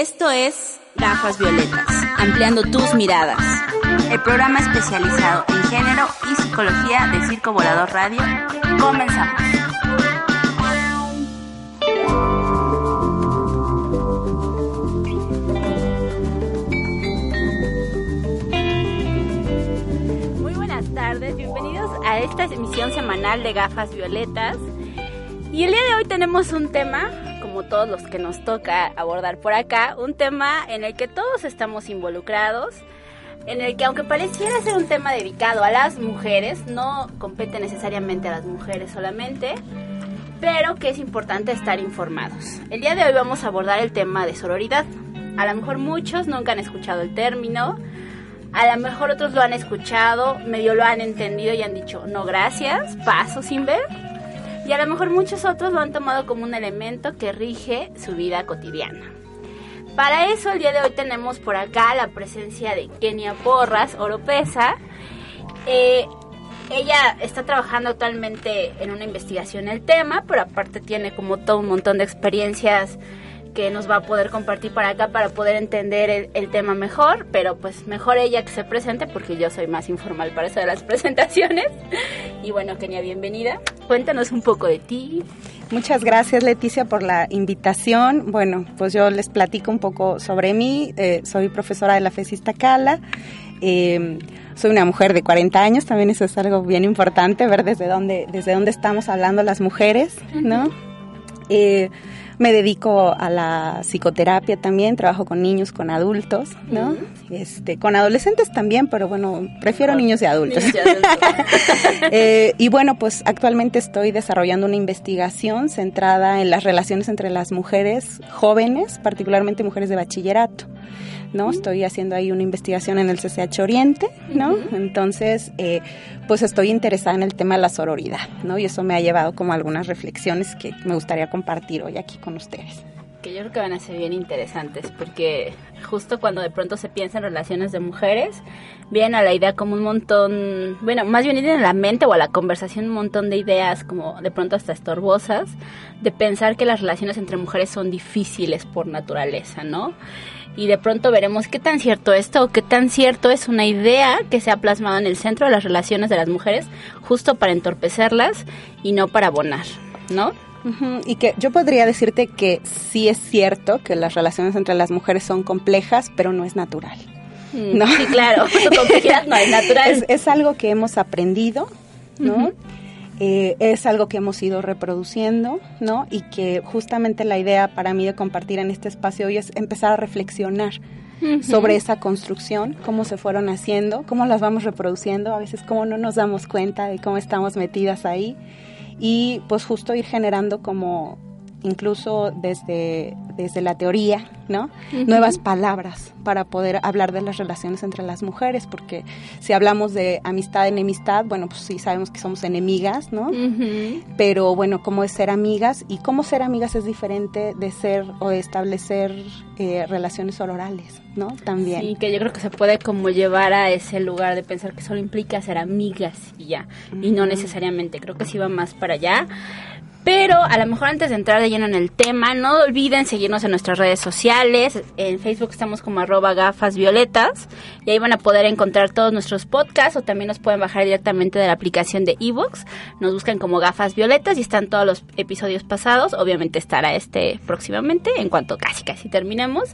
Esto es Gafas Violetas, ampliando tus miradas. El programa especializado en género y psicología de Circo Volador Radio. Comenzamos. Muy buenas tardes, bienvenidos a esta emisión semanal de Gafas Violetas. Y el día de hoy tenemos un tema como todos los que nos toca abordar por acá, un tema en el que todos estamos involucrados, en el que aunque pareciera ser un tema dedicado a las mujeres, no compete necesariamente a las mujeres solamente, pero que es importante estar informados. El día de hoy vamos a abordar el tema de sororidad. A lo mejor muchos nunca han escuchado el término, a lo mejor otros lo han escuchado, medio lo han entendido y han dicho, no gracias, paso sin ver y a lo mejor muchos otros lo han tomado como un elemento que rige su vida cotidiana. Para eso el día de hoy tenemos por acá la presencia de Kenia Porras Oropesa. Eh, ella está trabajando actualmente en una investigación el tema, pero aparte tiene como todo un montón de experiencias que nos va a poder compartir para acá para poder entender el, tema mejor, pero pues mejor ella que se presente porque yo soy más informal para eso de las presentaciones. Y bueno, Kenia, bienvenida. Cuéntanos un poco de ti. Muchas gracias Leticia por la invitación. Bueno, pues yo les platico un poco sobre mí. Eh, soy profesora de la FESISTA Cala. Eh, soy una mujer de 40 años, también eso es algo bien importante, ver desde dónde, desde dónde estamos hablando las mujeres, ¿no? Eh, me dedico a la psicoterapia también, trabajo con niños, con adultos, ¿no? Este, con adolescentes también, pero bueno, prefiero niños y adultos. Eh, y bueno, pues actualmente estoy desarrollando una investigación centrada en las relaciones entre las mujeres jóvenes, particularmente mujeres de bachillerato. ¿no? Estoy haciendo ahí una investigación en el CCH Oriente, ¿no? Entonces, eh, pues estoy interesada en el tema de la sororidad, ¿no? Y eso me ha llevado como algunas reflexiones que me gustaría compartir hoy aquí con ustedes que yo creo que van a ser bien interesantes porque justo cuando de pronto se piensa en relaciones de mujeres, viene a la idea como un montón, bueno, más bien viene a la mente o a la conversación un montón de ideas como de pronto hasta estorbosas, de pensar que las relaciones entre mujeres son difíciles por naturaleza, ¿no? y de pronto veremos qué tan cierto esto o qué tan cierto es una idea que se ha plasmado en el centro de las relaciones de las mujeres justo para entorpecerlas y no para abonar, ¿no? Y que yo podría decirte que sí es cierto que las relaciones entre las mujeres son complejas, pero no es natural. Mm, ¿no? Sí, claro, complejidad no es natural. Es, algo que hemos aprendido, ¿no? Eh, es algo que hemos ido reproduciendo, ¿no? Y que justamente la idea para mí de compartir en este espacio hoy es empezar a reflexionar sobre esa construcción, cómo se fueron haciendo, cómo las vamos reproduciendo, a veces cómo no nos damos cuenta de cómo estamos metidas ahí y pues justo ir generando como incluso desde, desde la teoría, ¿no? Nuevas palabras para poder hablar de las relaciones entre las mujeres, porque si hablamos de amistad, enemistad, bueno, pues sí sabemos que somos enemigas, ¿no? Pero bueno, ¿cómo es ser amigas? Y cómo ser amigas es diferente de ser o de establecer eh, relaciones orales, ¿no? También. Sí, que yo creo que se puede como llevar a ese lugar de pensar que solo implica ser amigas y ya, y no necesariamente, creo que sí va más para allá. Pero a lo mejor antes de entrar de lleno en el tema, no olviden seguirnos en nuestras redes sociales. En Facebook estamos como arroba gafas violetas y ahí van a poder encontrar todos nuestros podcasts o también nos pueden bajar directamente de la aplicación de ebooks. Nos buscan como gafas violetas y están todos los episodios pasados. Obviamente estará este próximamente en cuanto casi casi terminemos.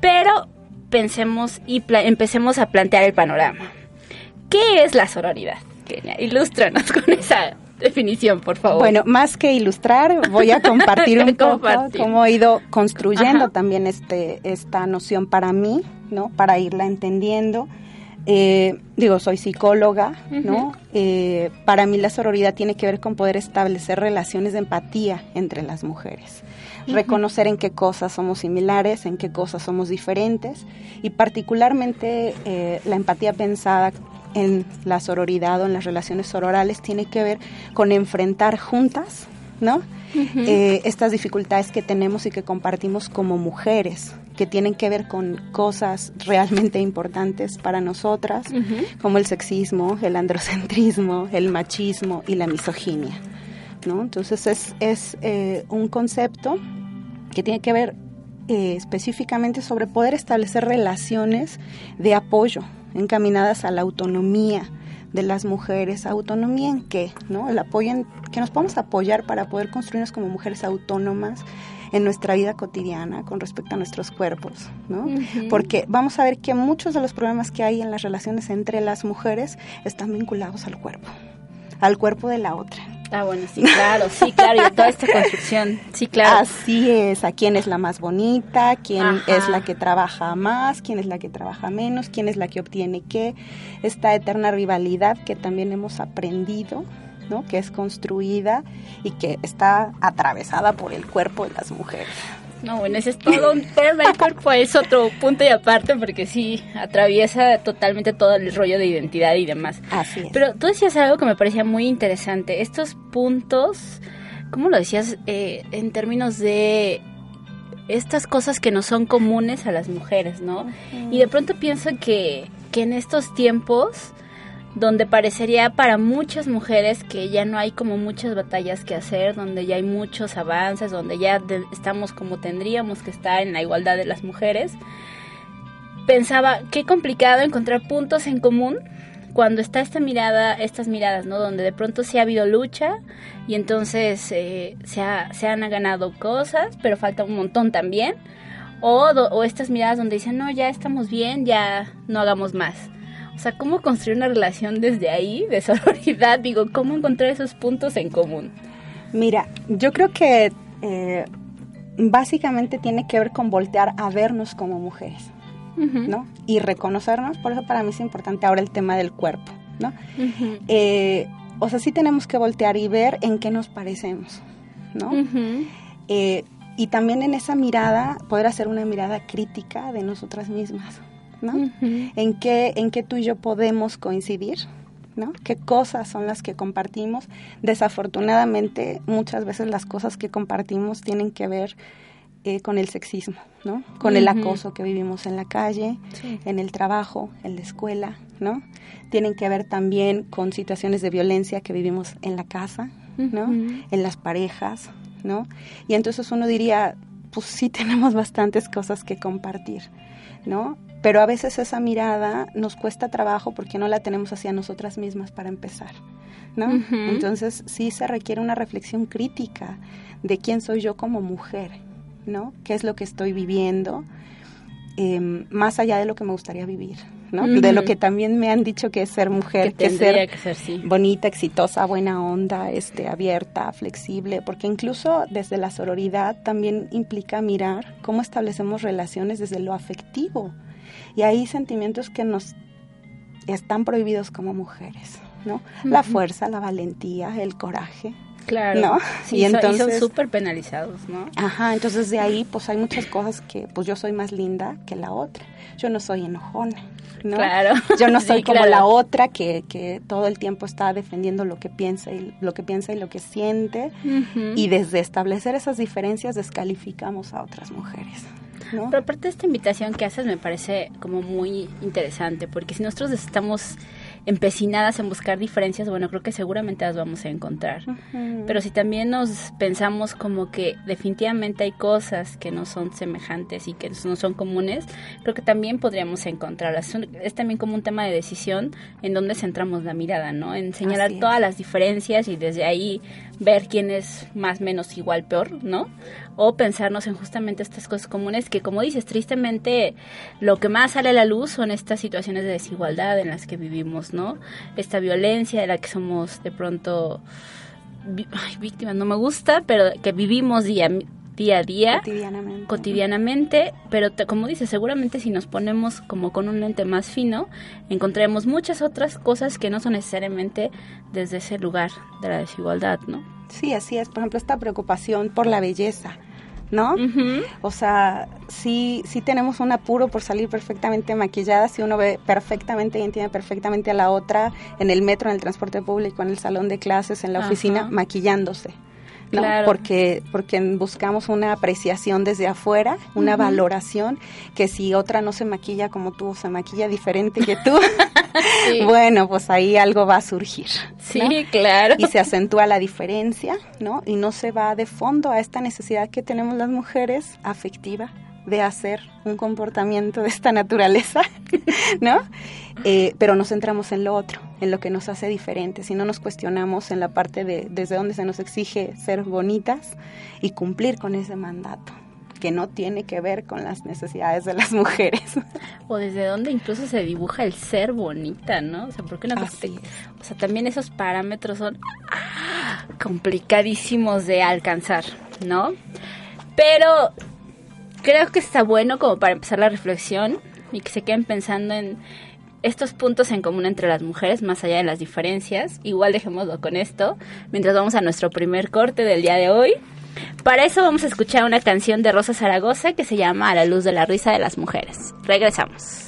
Pero pensemos y empecemos a plantear el panorama. ¿Qué es la sororidad? Ilústranos con esa definición, por favor. Bueno, más que ilustrar, voy a compartir un poco cómo he ido construyendo también este esta noción para mí, ¿no? Para irla entendiendo. Eh, digo, soy psicóloga, ¿no? Eh, para mí la sororidad tiene que ver con poder establecer relaciones de empatía entre las mujeres. Reconocer en qué cosas somos similares, en qué cosas somos diferentes y particularmente eh, la empatía pensada en la sororidad o en las relaciones sororales tiene que ver con enfrentar juntas, ¿no? Eh, estas dificultades que tenemos y que compartimos como mujeres, que tienen que ver con cosas realmente importantes para nosotras, como el sexismo, el androcentrismo, el machismo y la misoginia. ¿no? Entonces es, es eh, un concepto que tiene que ver eh, específicamente sobre poder establecer relaciones de apoyo encaminadas a la autonomía de las mujeres. ¿Autonomía en qué? ¿No? El apoyo en que nos podemos apoyar para poder construirnos como mujeres autónomas en nuestra vida cotidiana con respecto a nuestros cuerpos, ¿no? Porque vamos a ver que muchos de los problemas que hay en las relaciones entre las mujeres están vinculados al cuerpo, al cuerpo de la otra. Ah, bueno, sí, claro, sí, claro, y toda esta construcción, sí, claro. Así es, a quién es la más bonita, quién es la que trabaja más, quién es la que trabaja menos, quién es la que obtiene qué, esta eterna rivalidad que también hemos aprendido que es construida y que está atravesada por el cuerpo de las mujeres. No, bueno, ese es todo un tema. El cuerpo es otro punto y aparte porque sí, atraviesa totalmente todo el rollo de identidad y demás. Así es. Pero tú decías algo que me parecía muy interesante. Estos puntos, ¿cómo lo decías? Eh, en términos de estas cosas que no son comunes a las mujeres, ¿no? Y de pronto pienso que, que en estos tiempos donde parecería para muchas mujeres que ya no hay como muchas batallas que hacer, donde ya hay muchos avances, donde ya estamos como tendríamos que estar en la igualdad de las mujeres. Pensaba, qué complicado encontrar puntos en común cuando está esta mirada, estas miradas, ¿no? Donde de pronto sí ha habido lucha y entonces eh, se, han ganado cosas, pero falta un montón también. O estas miradas donde dicen, no, ya estamos bien, ya no hagamos más. O sea, ¿cómo construir una relación desde ahí, de sororidad? Digo, ¿cómo encontrar esos puntos en común? Mira, yo creo que eh, básicamente tiene que ver con voltear a vernos como mujeres, ¿no? Y reconocernos, por eso para mí es importante ahora el tema del cuerpo, ¿no? Eh, o sea, sí tenemos que voltear y ver en qué nos parecemos, ¿no? Eh, y también en esa mirada poder hacer una mirada crítica de nosotras mismas, ¿no? ¿En, qué, en qué tú y yo podemos coincidir, ¿no? ¿Qué cosas son las que compartimos? Desafortunadamente, muchas veces las cosas que compartimos tienen que ver eh, con el sexismo, ¿no? Con el acoso que vivimos en la calle, en el trabajo, en la escuela, ¿no? Tienen que ver también con situaciones de violencia que vivimos en la casa, ¿no? En las parejas, ¿no? Y entonces uno diría, pues sí tenemos bastantes cosas que compartir, ¿no? Pero a veces esa mirada nos cuesta trabajo porque no la tenemos hacia nosotras mismas para empezar, ¿no? Entonces sí se requiere una reflexión crítica de quién soy yo como mujer, ¿no? ¿Qué es lo que estoy viviendo? Em, más allá de lo que me gustaría vivir, ¿no? De lo que también me han dicho que es ser mujer, que, ser, que ser sí. bonita, exitosa, buena onda, este, abierta, flexible, porque incluso desde la sororidad también implica mirar cómo establecemos relaciones desde lo afectivo, y hay sentimientos que nos están prohibidos como mujeres, ¿no? La fuerza, la valentía, el coraje. Claro. ¿no? y entonces son súper penalizados, ¿no? Ajá, entonces de ahí pues hay muchas cosas que pues yo soy más linda que la otra. Yo no soy enojona, ¿no? Claro. Yo no soy como la otra que, que todo el tiempo está defendiendo lo que piensa y lo que piensa y lo que siente y desde establecer esas diferencias descalificamos a otras mujeres. Pero aparte de esta invitación que haces me parece como muy interesante, porque si nosotros estamos empecinadas en buscar diferencias, bueno, creo que seguramente las vamos a encontrar. Pero si también nos pensamos como que definitivamente hay cosas que no son semejantes y que no son comunes, creo que también podríamos encontrarlas. Es también como un tema de decisión en donde centramos la mirada, ¿no? En señalar todas las diferencias y desde ahí ver quién es más, menos, igual, peor, ¿no? O pensarnos en justamente estas cosas comunes que, como dices, tristemente lo que más sale a la luz son estas situaciones de desigualdad en las que vivimos ¿no? Esta violencia de la que somos de pronto víctimas, no me gusta, pero que vivimos día, día a día. Cotidianamente. pero como dices, seguramente si nos ponemos como con un lente más fino, encontraremos muchas otras cosas que no son necesariamente desde ese lugar de la desigualdad, ¿no? Sí, así es. Por ejemplo, esta preocupación por la belleza ¿no? O sea, sí, sí tenemos un apuro por salir perfectamente maquillada, si uno ve perfectamente y entiende perfectamente a la otra en el metro, en el transporte público, en el salón de clases, en la oficina, maquillándose. ¿No? Porque, porque buscamos una apreciación desde afuera, una valoración, que si otra no se maquilla como tú, se maquilla diferente que tú, bueno, pues ahí algo va a surgir. Sí, claro. Y se acentúa la diferencia, ¿no? Y no se va de fondo a esta necesidad que tenemos las mujeres afectiva, de hacer un comportamiento de esta naturaleza, ¿no? Eh, pero nos centramos en lo otro, en lo que nos hace diferentes y no nos cuestionamos en la parte de desde dónde se nos exige ser bonitas y cumplir con ese mandato que no tiene que ver con las necesidades de las mujeres. O desde dónde incluso se dibuja el ser bonita, ¿no? O sea, porque una cosa o sea, también esos parámetros son complicadísimos de alcanzar, ¿no? Pero creo que está bueno como para empezar la reflexión y que se queden pensando en estos puntos en común entre las mujeres, más allá de las diferencias. Igual dejémoslo con esto, mientras vamos a nuestro primer corte del día de hoy. Para eso vamos a escuchar una canción de Rosa Zaragoza que se llama A la luz de la risa de las mujeres. Regresamos.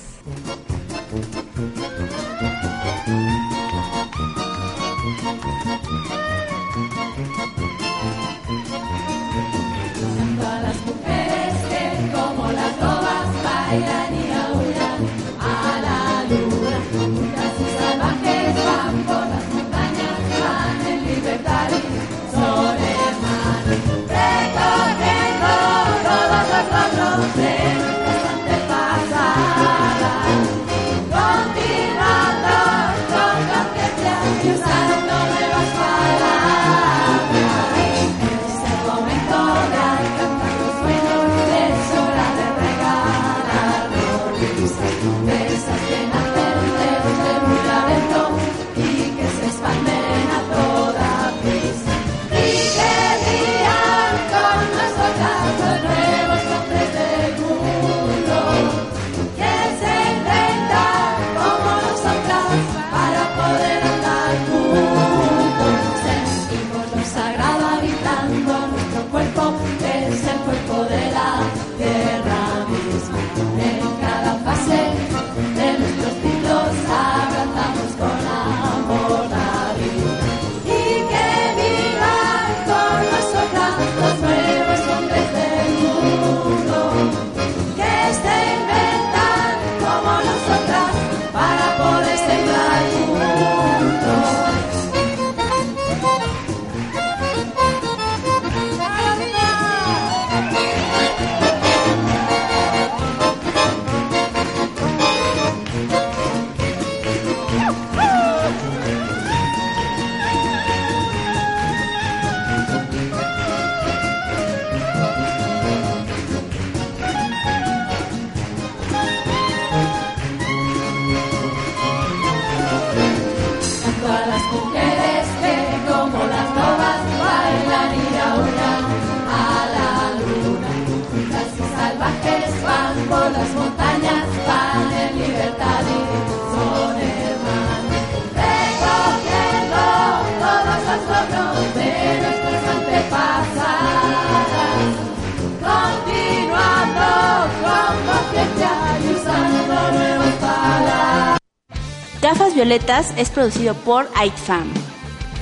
Es producido por AITFAM.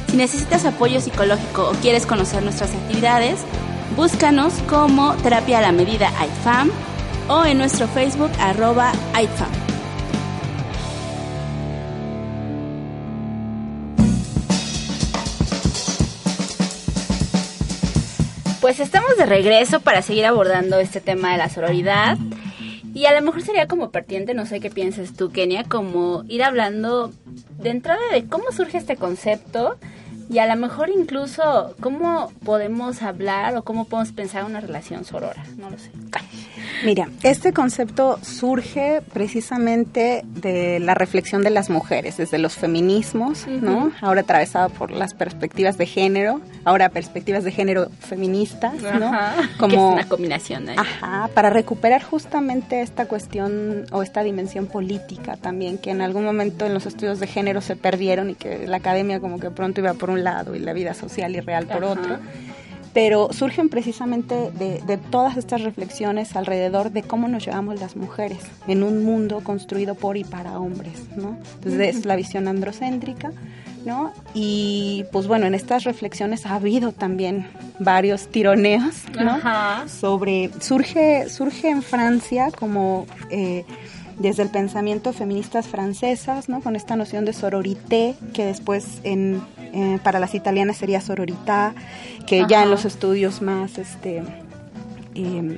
Si necesitas apoyo psicológico o quieres conocer nuestras actividades, búscanos como Terapia a la Medida AITFAM o en nuestro Facebook arroba AITFAM. Pues estamos de regreso para seguir abordando este tema de la sororidad. Y a lo mejor sería como pertinente, no sé qué piensas tú, Kenia, como ir hablando de entrada de cómo surge este concepto y a lo mejor incluso cómo podemos hablar o cómo podemos pensar una relación sorora, no lo sé. Mira, este concepto surge precisamente de la reflexión de las mujeres, desde los feminismos, ¿no? Ahora atravesado por las perspectivas de género, ahora perspectivas de género feministas, ¿no? Como una combinación. Ajá, para recuperar justamente esta cuestión o esta dimensión política también que en algún momento en los estudios de género se perdieron y que la academia como que pronto iba por un lado y la vida social y real por otro pero surgen precisamente de, todas estas reflexiones alrededor de cómo nos llevamos las mujeres en un mundo construido por y para hombres, ¿no? Entonces es la visión androcéntrica, ¿no? Y pues bueno, en estas reflexiones ha habido también varios tironeos, ¿no? Sobre, surge, surge en Francia como... Eh, desde el pensamiento feministas francesas, ¿no? con esta noción de sororité, que después en, eh, para las italianas sería sororità, que ya en los estudios más este, em,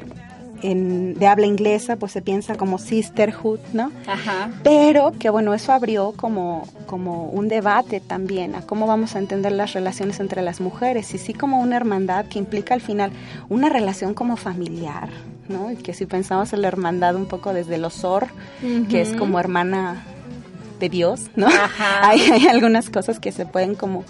en, de habla inglesa pues se piensa como sisterhood, ¿no? Ajá. Pero que bueno, eso abrió como, como un debate también a cómo vamos a entender las relaciones entre las mujeres y sí como una hermandad que implica al final una relación como familiar, ¿no? Y que si pensamos en la hermandad un poco desde el osor, que es como hermana de Dios, ¿no? Ajá. Hay, hay algunas cosas que se pueden como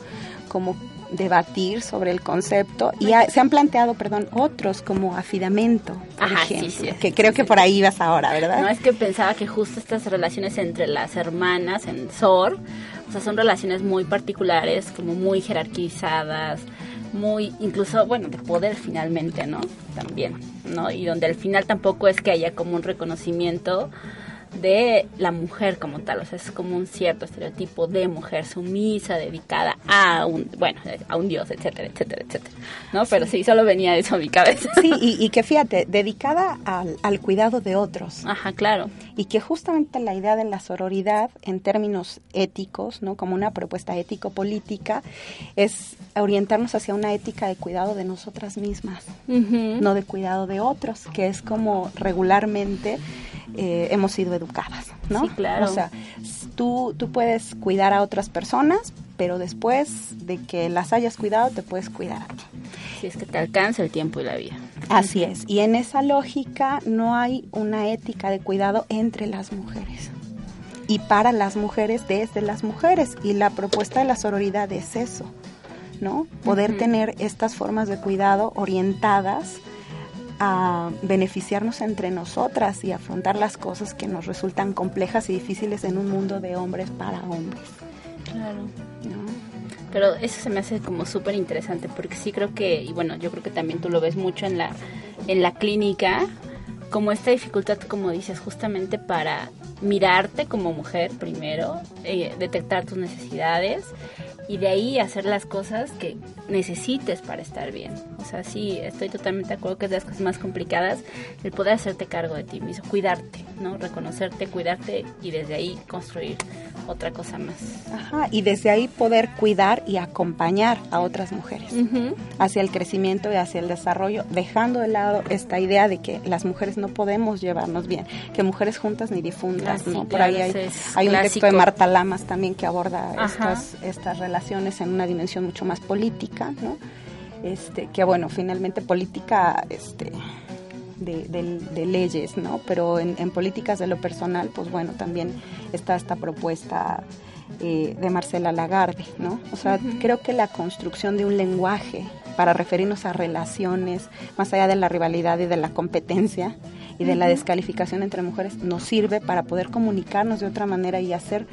como debatir sobre el concepto y se han planteado, perdón, otros como afidamento, por ejemplo, que creo que por ahí vas ahora, ¿verdad? No, es que pensaba que justo estas relaciones entre las hermanas en SOR, o sea, son relaciones muy particulares, como muy jerarquizadas, muy, incluso, bueno, de poder finalmente, ¿no? También, ¿no? Y donde al final tampoco es que haya como un reconocimiento de la mujer como tal, o sea, es como un cierto estereotipo de mujer sumisa, dedicada a un, bueno, a un dios, etcétera, etcétera, etcétera, ¿no? Pero sí, solo venía eso a mi cabeza. Sí, y, que fíjate, dedicada al, al, cuidado de otros. Ajá, claro. Y que justamente la idea de la sororidad en términos éticos, ¿no? Como una propuesta ético-política, es orientarnos hacia una ética de cuidado de nosotras mismas, no de cuidado de otros, que es como regularmente eh, hemos sido educadas, ¿no? Sí, claro. O sea, tú, tú puedes cuidar a otras personas, pero después de que las hayas cuidado, te puedes cuidar a ti. Si es que te alcanza el tiempo y la vida. Así es. Y en esa lógica no hay una ética de cuidado entre las mujeres. Y para las mujeres, desde las mujeres. Y la propuesta de la sororidad es eso, ¿no? Poder tener estas formas de cuidado orientadas a beneficiarnos entre nosotras y afrontar las cosas que nos resultan complejas y difíciles en un mundo de hombres para hombres. Claro. Pero eso se me hace como súper interesante porque sí creo que, y bueno, yo creo que también tú lo ves mucho en la, en la clínica, como esta dificultad, como dices, justamente para mirarte como mujer primero, eh, detectar tus necesidades y de ahí hacer las cosas que necesites para estar bien. O sea, sí, estoy totalmente de acuerdo que es de las cosas más complicadas el poder hacerte cargo de ti mismo, cuidarte, ¿no? Reconocerte, cuidarte y desde ahí construir otra cosa más. Ajá, y desde ahí poder cuidar y acompañar a otras mujeres hacia el crecimiento y hacia el desarrollo, dejando de lado esta idea de que las mujeres no podemos llevarnos bien, que mujeres juntas ni difuntas, ¿no? Por ahí hay, hay un texto de Marta Lamas también que aborda estas, estas relaciones relaciones en una dimensión mucho más política, ¿no? Este, que bueno, finalmente política este, de, leyes, ¿no? Pero en, políticas de lo personal, pues bueno, también está esta propuesta eh, de Marcela Lagarde, ¿no? O sea, creo que la construcción de un lenguaje para referirnos a relaciones, más allá de la rivalidad y de la competencia y de la descalificación entre mujeres, nos sirve para poder comunicarnos de otra manera y hacer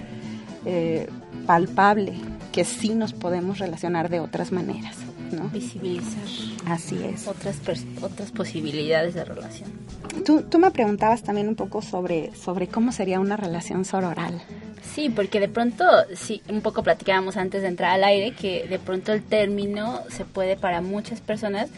eh, palpable que sí nos podemos relacionar de otras maneras. ¿no? Visibilizar. Así es. Otras, otras posibilidades de relación. Tú, tú me preguntabas también un poco sobre, sobre cómo sería una relación sororal. Sí, porque de pronto, sí, un poco platicábamos antes de entrar al aire, que de pronto el término se puede para muchas personas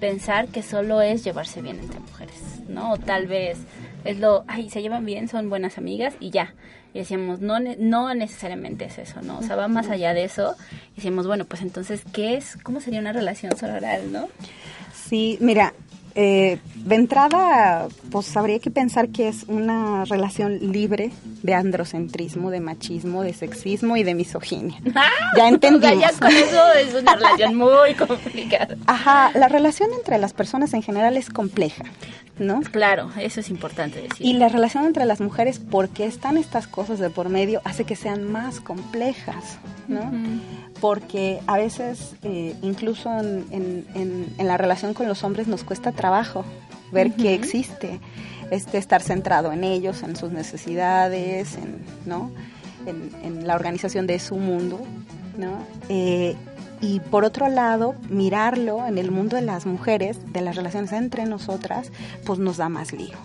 pensar que solo es llevarse bien entre mujeres, ¿no? O tal vez es lo, ay, se llevan bien, son buenas amigas y ya. Y decíamos, no, no necesariamente es eso, ¿no? O sea, va más allá de eso. Y decíamos, bueno, pues entonces, ¿qué es? ¿Cómo sería una relación sororal, no? Sí, mira, eh, de entrada, pues habría que pensar que es una relación libre de androcentrismo, de machismo, de sexismo y de misoginia. ya entendimos. ya con eso es una relación muy complicada. Ajá, la relación entre las personas en general es compleja. ¿No? Claro, eso es importante decir. Y la relación entre las mujeres, porque están estas cosas de por medio, hace que sean más complejas, ¿no? Porque a veces eh, incluso en, la relación con los hombres nos cuesta trabajo ver que existe, este, estar centrado en ellos, en sus necesidades, en, ¿no? en, la organización de su mundo. ¿no? Eh, y por otro lado, mirarlo en el mundo de las mujeres, de las relaciones entre nosotras, pues nos da más lío.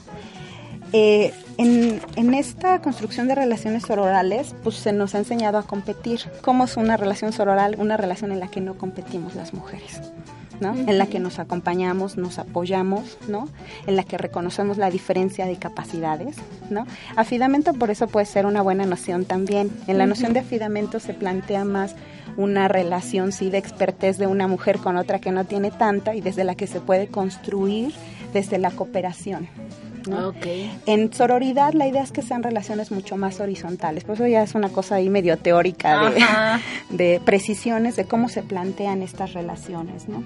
Eh, en, esta construcción de relaciones sororales, pues se nos ha enseñado a competir. ¿Cómo es una relación sororal? Una relación en la que no competimos las mujeres. ¿no? En la que nos acompañamos, nos apoyamos, ¿no? En la que reconocemos la diferencia de capacidades, ¿no? Afidamento por eso puede ser una buena noción también. En la noción de afidamento se plantea más una relación sí de expertez de una mujer con otra que no tiene tanta y desde la que se puede construir desde la cooperación. Okay. En sororidad la idea es que sean relaciones mucho más horizontales, por eso ya es una cosa ahí medio teórica de, de, precisiones de cómo se plantean estas relaciones, ¿no?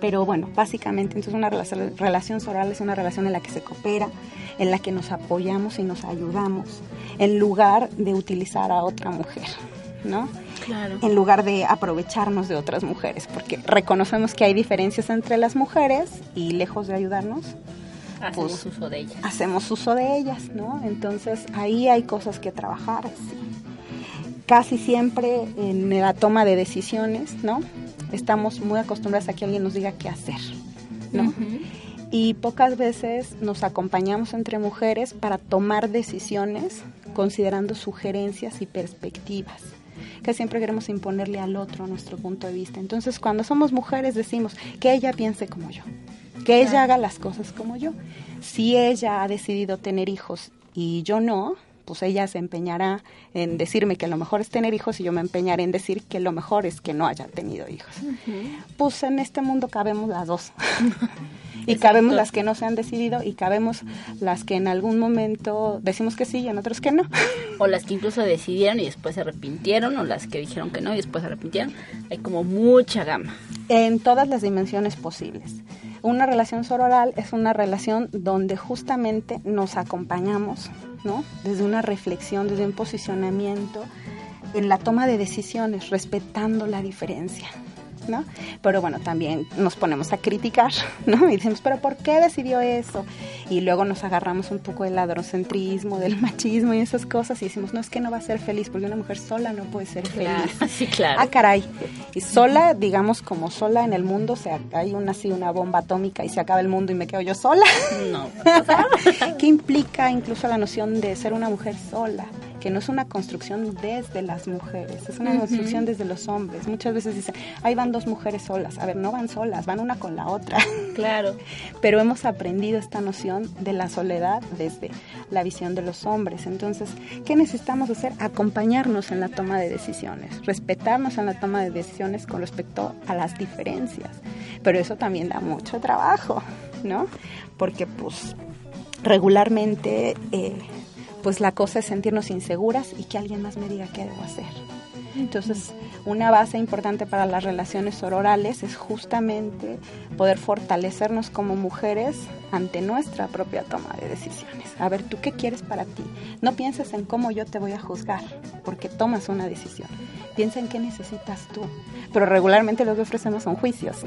Pero bueno, básicamente entonces una relación, relación sororal es una relación en la que se coopera, en la que nos apoyamos y nos ayudamos, en lugar de utilizar a otra mujer, ¿no? Claro. En lugar de aprovecharnos de otras mujeres, porque reconocemos que hay diferencias entre las mujeres y lejos de ayudarnos, hacemos pues, uso de ellas. Hacemos uso de ellas, ¿no? Entonces ahí hay cosas que trabajar. Sí. Casi siempre en la toma de decisiones, ¿no? Estamos muy acostumbrados a que alguien nos diga qué hacer, ¿no? Uh -huh. Y pocas veces nos acompañamos entre mujeres para tomar decisiones considerando sugerencias y perspectivas que siempre queremos imponerle al otro nuestro punto de vista. Entonces, cuando somos mujeres decimos que ella piense como yo, que ella haga las cosas como yo. Si ella ha decidido tener hijos y yo no, pues ella se empeñará en decirme que lo mejor es tener hijos y yo me empeñaré en decir que lo mejor es que no haya tenido hijos. Uh -huh. Pues en este mundo cabemos las dos. y cabemos las que no se han decidido y cabemos las que en algún momento decimos que sí y en otros que no. O las que incluso decidieron y después se arrepintieron, o las que dijeron que no y después se arrepintieron. Hay como mucha gama. En todas las dimensiones posibles. Una relación sororal es una relación donde justamente nos acompañamos, ¿no? Desde una reflexión, desde un posicionamiento en la toma de decisiones, respetando la diferencia. ¿No? Pero bueno, también nos ponemos a criticar, ¿no? Y decimos, pero ¿por qué decidió eso? Y luego nos agarramos un poco del adrocentrismo, del machismo y esas cosas y decimos, no, es que no va a ser feliz, porque una mujer sola no puede ser feliz. Claro, sí, claro. Ah, caray. Y sola, digamos, como sola en el mundo, o sea, hay una así, una bomba atómica y se acaba el mundo y me quedo yo sola. No. ¿Qué implica incluso la noción de ser una mujer sola? Que no es una construcción desde las mujeres, es una uh -huh. construcción desde los hombres. Muchas veces dicen, ahí van dos mujeres solas. A ver, no van solas, van una con la otra. Claro. Pero hemos aprendido esta noción de la soledad desde la visión de los hombres. Entonces, ¿qué necesitamos hacer? Acompañarnos en la toma de decisiones, respetarnos en la toma de decisiones con respecto a las diferencias. Pero eso también da mucho trabajo, ¿no? Porque, pues, regularmente... Eh, pues la cosa es sentirnos inseguras y que alguien más me diga qué debo hacer. Entonces, una base importante para las relaciones orales es justamente poder fortalecernos como mujeres ante nuestra propia toma de decisiones. A ver, ¿tú qué quieres para ti? No pienses en cómo yo te voy a juzgar, porque tomas una decisión. Piensa en qué necesitas tú. Pero regularmente lo que ofrecemos son juicios,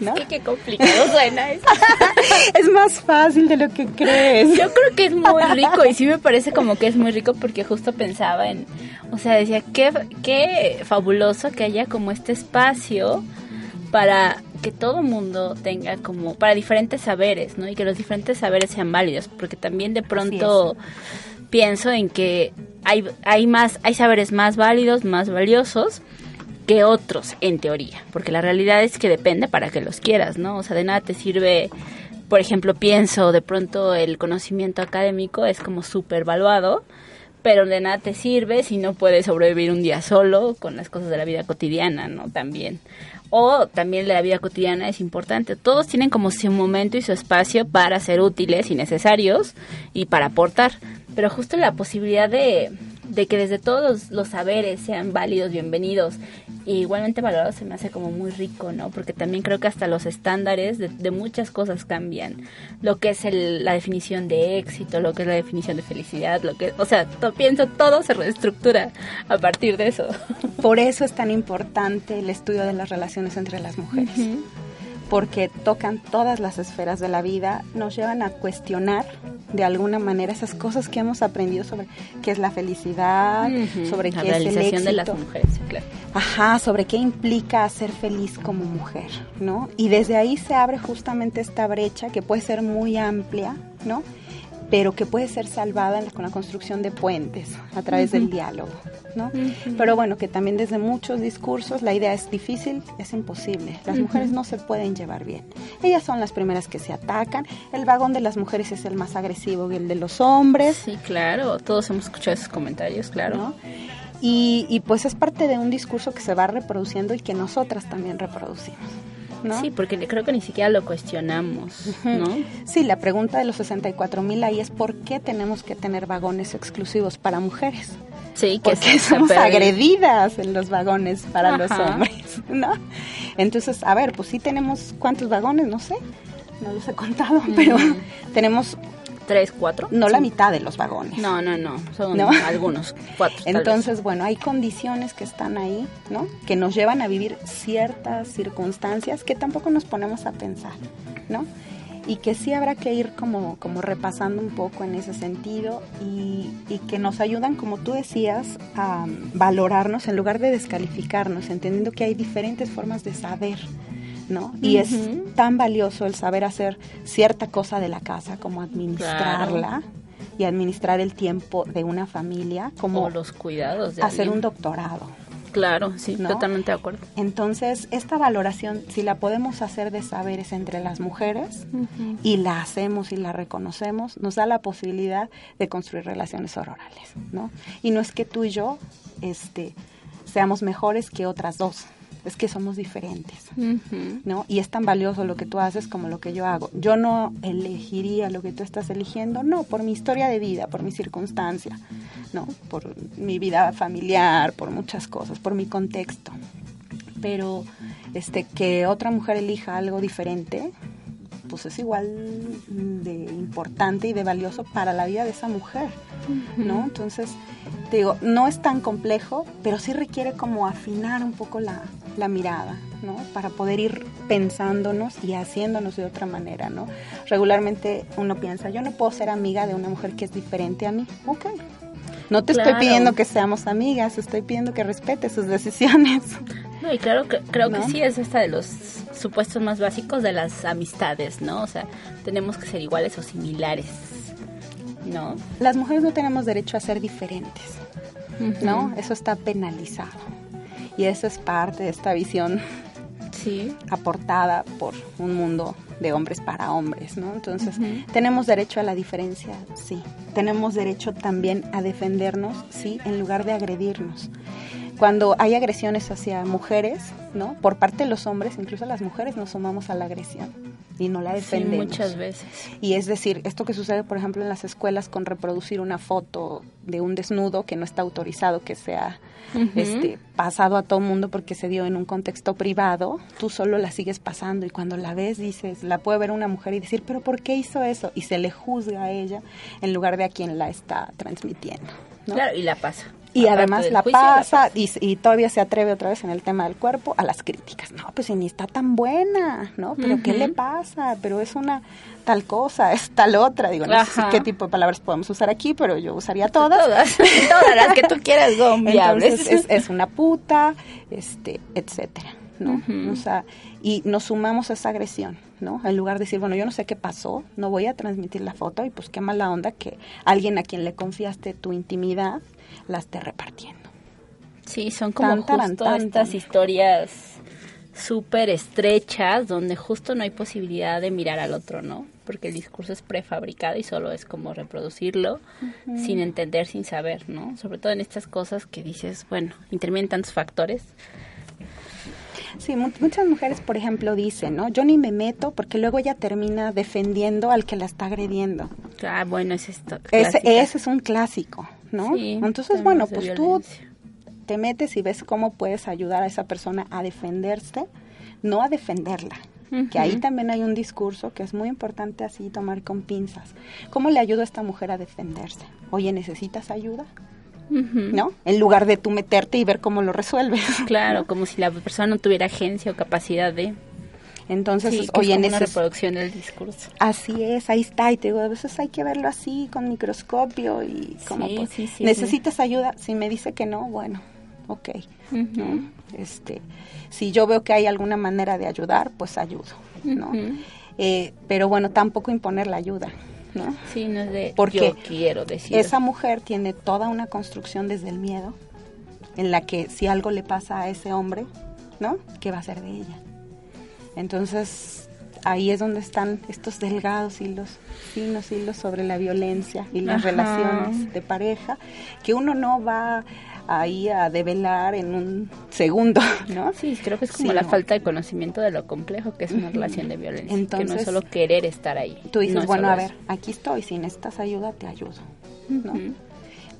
¿no? Es que qué complicado suena eso. es más fácil de lo que crees. Yo creo que es muy rico y sí me parece como que es muy rico porque justo pensaba en, o sea, decía, qué, qué fabuloso que haya como este espacio para que todo mundo tenga como para diferentes saberes, ¿no? Y que los diferentes saberes sean válidos, porque también de pronto pienso en que hay hay más hay saberes más válidos, más valiosos que otros en teoría, porque la realidad es que depende para que los quieras, ¿no? O sea, de nada te sirve por ejemplo, pienso de pronto el conocimiento académico es como súper valuado, pero de nada te sirve si no puedes sobrevivir un día solo con las cosas de la vida cotidiana, ¿no? También. O también la vida cotidiana es importante. Todos tienen como su momento y su espacio para ser útiles y necesarios y para aportar. Pero justo la posibilidad de, de que desde todos los saberes sean válidos, bienvenidos e igualmente valorados se me hace como muy rico, ¿no? Porque también creo que hasta los estándares de, de muchas cosas cambian. Lo que es el, la definición de éxito, lo que es la definición de felicidad, lo que, o sea, to, pienso todo se reestructura a partir de eso. Por eso es tan importante el estudio de las relaciones entre las mujeres. Uh -huh porque tocan todas las esferas de la vida, nos llevan a cuestionar de alguna manera esas cosas que hemos aprendido sobre qué es la felicidad, uh -huh. sobre la qué es el éxito. de las mujeres, claro. Ajá, sobre qué implica ser feliz como mujer, ¿no? Y desde ahí se abre justamente esta brecha que puede ser muy amplia, ¿no? Pero que puede ser salvada con la construcción de puentes a través uh -huh. del diálogo, ¿no? Uh -huh. Pero bueno, que también desde muchos discursos la idea es difícil, es imposible. Las uh -huh. mujeres no se pueden llevar bien. Ellas son las primeras que se atacan. El vagón de las mujeres es el más agresivo que el de los hombres. Sí, claro. Todos hemos escuchado esos comentarios, claro. ¿no? Y, y pues es parte de un discurso que se va reproduciendo y que nosotras también reproducimos. ¿No? Sí, porque creo que ni siquiera lo cuestionamos, ¿no? Sí, la pregunta de los 64 mil ahí es ¿por qué tenemos que tener vagones exclusivos para mujeres? Sí, que Porque somos agredidas en los vagones para los hombres, ¿no? Entonces, a ver, pues sí tenemos, ¿cuántos vagones? No sé, no los he contado, pero tenemos tres, cuatro. No la mitad de los vagones. No, no, no, son algunos, cuatro. Entonces, bueno, hay condiciones que están ahí, ¿no? Que nos llevan a vivir ciertas circunstancias que tampoco nos ponemos a pensar, ¿no? Y que sí habrá que ir como, como repasando un poco en ese sentido y, y que nos ayudan, como tú decías, a valorarnos en lugar de descalificarnos, entendiendo que hay diferentes formas de saber, ¿no? Y es tan valioso el saber hacer cierta cosa de la casa, como administrarla. Y administrar el tiempo de una familia, como los cuidados de hacer un doctorado. Claro, sí, totalmente de acuerdo. Entonces, esta valoración, si la podemos hacer de saberes entre las mujeres y la hacemos y la reconocemos, nos da la posibilidad de construir relaciones orales, ¿no? Y no es que tú y yo este, seamos mejores que otras dos, es que somos diferentes, ¿no? Y es tan valioso lo que tú haces como lo que yo hago. Yo no elegiría lo que tú estás eligiendo, no, por mi historia de vida, por mi circunstancia, ¿no? Por mi vida familiar, por muchas cosas, por mi contexto. Pero este que otra mujer elija algo diferente, pues es igual de importante y de valioso para la vida de esa mujer, ¿no? Entonces, digo, no es tan complejo, pero sí requiere como afinar un poco la, la mirada, ¿no? Para poder ir pensándonos y haciéndonos de otra manera, ¿no? Regularmente uno piensa, yo no puedo ser amiga de una mujer que es diferente a mí. Ok. No te estoy pidiendo que seamos amigas, estoy pidiendo que respete sus decisiones. No, y claro que creo que sí es esta de los supuestos más básicos de las amistades, ¿no? O sea, tenemos que ser iguales o similares. ¿No? Las mujeres no tenemos derecho a ser diferentes, ¿no? Eso está penalizado. Y eso es parte de esta visión sí. aportada por un mundo de hombres para hombres, ¿no? Entonces, tenemos derecho a la diferencia, sí. Tenemos derecho también a defendernos, sí, en lugar de agredirnos cuando hay agresiones hacia mujeres, ¿no? Por parte de los hombres, incluso las mujeres nos sumamos a la agresión y no la defendemos. muchas veces. Y es decir, esto que sucede, por ejemplo, en las escuelas con reproducir una foto de un desnudo que no está autorizado que sea este, pasado a todo mundo porque se dio en un contexto privado, tú solo la sigues pasando y cuando la ves dices, la puede ver una mujer y decir, pero ¿por qué hizo eso? Y se le juzga a ella en lugar de a quien la está transmitiendo. Claro, y la pasa. Y además la pasa, Y, todavía se atreve otra vez en el tema del cuerpo a las críticas. No, pues si ni está tan buena, ¿no? Pero ¿qué le pasa? Pero es una tal cosa, es tal otra. Digo, no sé qué tipo de palabras podemos usar aquí, pero yo usaría todas. Todas, todas las que tú quieras son Entonces es, es, una puta, este, etcétera, ¿no? O sea, y nos sumamos a esa agresión. ¿no? En lugar de decir, bueno, yo no sé qué pasó, no voy a transmitir la foto y pues qué mala onda que alguien a quien le confiaste tu intimidad la esté repartiendo. Sí, son como justo estas historias súper estrechas donde justo no hay posibilidad de mirar al otro, ¿no? Porque el discurso es prefabricado y solo es como reproducirlo sin entender, sin saber, ¿no? Sobre todo en estas cosas que dices, bueno, intervienen tantos factores. Sí, muchas mujeres, por ejemplo, dicen, ¿no? Yo ni me meto porque luego ella termina defendiendo al que la está agrediendo. Ah, bueno, es esto. Ese, ese es un clásico. ¿No? Entonces, bueno, pues tú te metes y ves cómo puedes ayudar a esa persona a defenderse, no a defenderla. Que ahí también hay un discurso que es muy importante así tomar con pinzas. ¿Cómo le ayudo a esta mujer a defenderse? Oye, ¿necesitas ayuda? ¿No? En lugar de tú meterte y ver cómo lo resuelves. Claro, como si la persona no tuviera agencia o capacidad de... Entonces, sí, oye, es una reproducción del discurso. Así es, ahí está. Y te digo, a veces hay que verlo así, con microscopio y como... Pues, ¿Necesitas ayuda? Si me dice que no, bueno, ok. este, si yo veo que hay alguna manera de ayudar, pues ayudo, ¿no? Eh, pero bueno, tampoco imponer la ayuda. ¿no? Sí, no es de Porque yo quiero decir. Esa mujer tiene toda una construcción desde el miedo, en la que si algo le pasa a ese hombre, ¿no? ¿Qué va a ser de ella? Entonces, ahí es donde están estos delgados hilos, finos hilos sobre la violencia y las relaciones de pareja, que uno no va ahí a develar en un segundo, ¿no? Sí, creo que es como la falta de conocimiento de lo complejo que es una relación de violencia, Entonces, que no es solo querer estar ahí. Tú dices, bueno, a ver, aquí estoy, si necesitas ayuda, te ayudo, ¿no?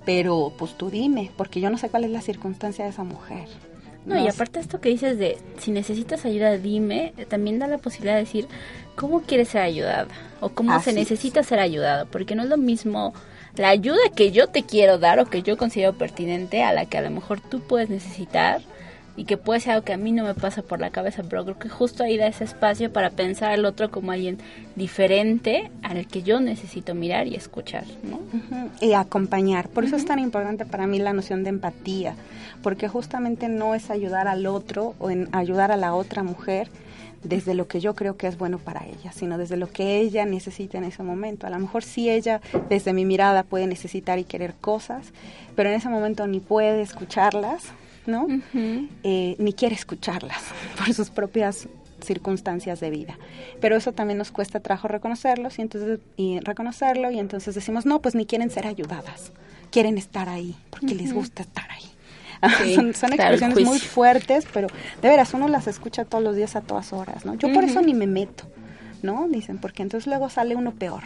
Pero pues tú dime, porque yo no sé cuál es la circunstancia de esa mujer. No, y aparte esto que dices de si necesitas ayuda, dime, también da la posibilidad de decir cómo quieres ser ayudada o cómo se necesita ser ayudada, porque no es lo mismo la ayuda que yo te quiero dar o que yo considero pertinente a la que a lo mejor tú puedes necesitar y que puede ser algo que a mí no me pasa por la cabeza, pero creo que justo ahí da ese espacio para pensar al otro como alguien diferente al que yo necesito mirar y escuchar, ¿no? Y acompañar. Por eso es tan importante para mí la noción de empatía, porque justamente no es ayudar al otro o en ayudar a la otra mujer, desde lo que yo creo que es bueno para ella, sino desde lo que ella necesita en ese momento. A lo mejor sí ella, desde mi mirada, puede necesitar y querer cosas, pero en ese momento ni puede escucharlas, ¿no? Eh, ni quiere escucharlas por sus propias circunstancias de vida. Pero eso también nos cuesta trabajo reconocerlo y entonces y reconocerlo y entonces decimos, "No, pues ni quieren ser ayudadas. Quieren estar ahí porque les gusta estar ahí." son, expresiones muy fuertes, pero de veras uno las escucha todos los días a todas horas, ¿no? Yo por eso ni me meto, ¿no? Dicen, porque entonces luego sale uno peor,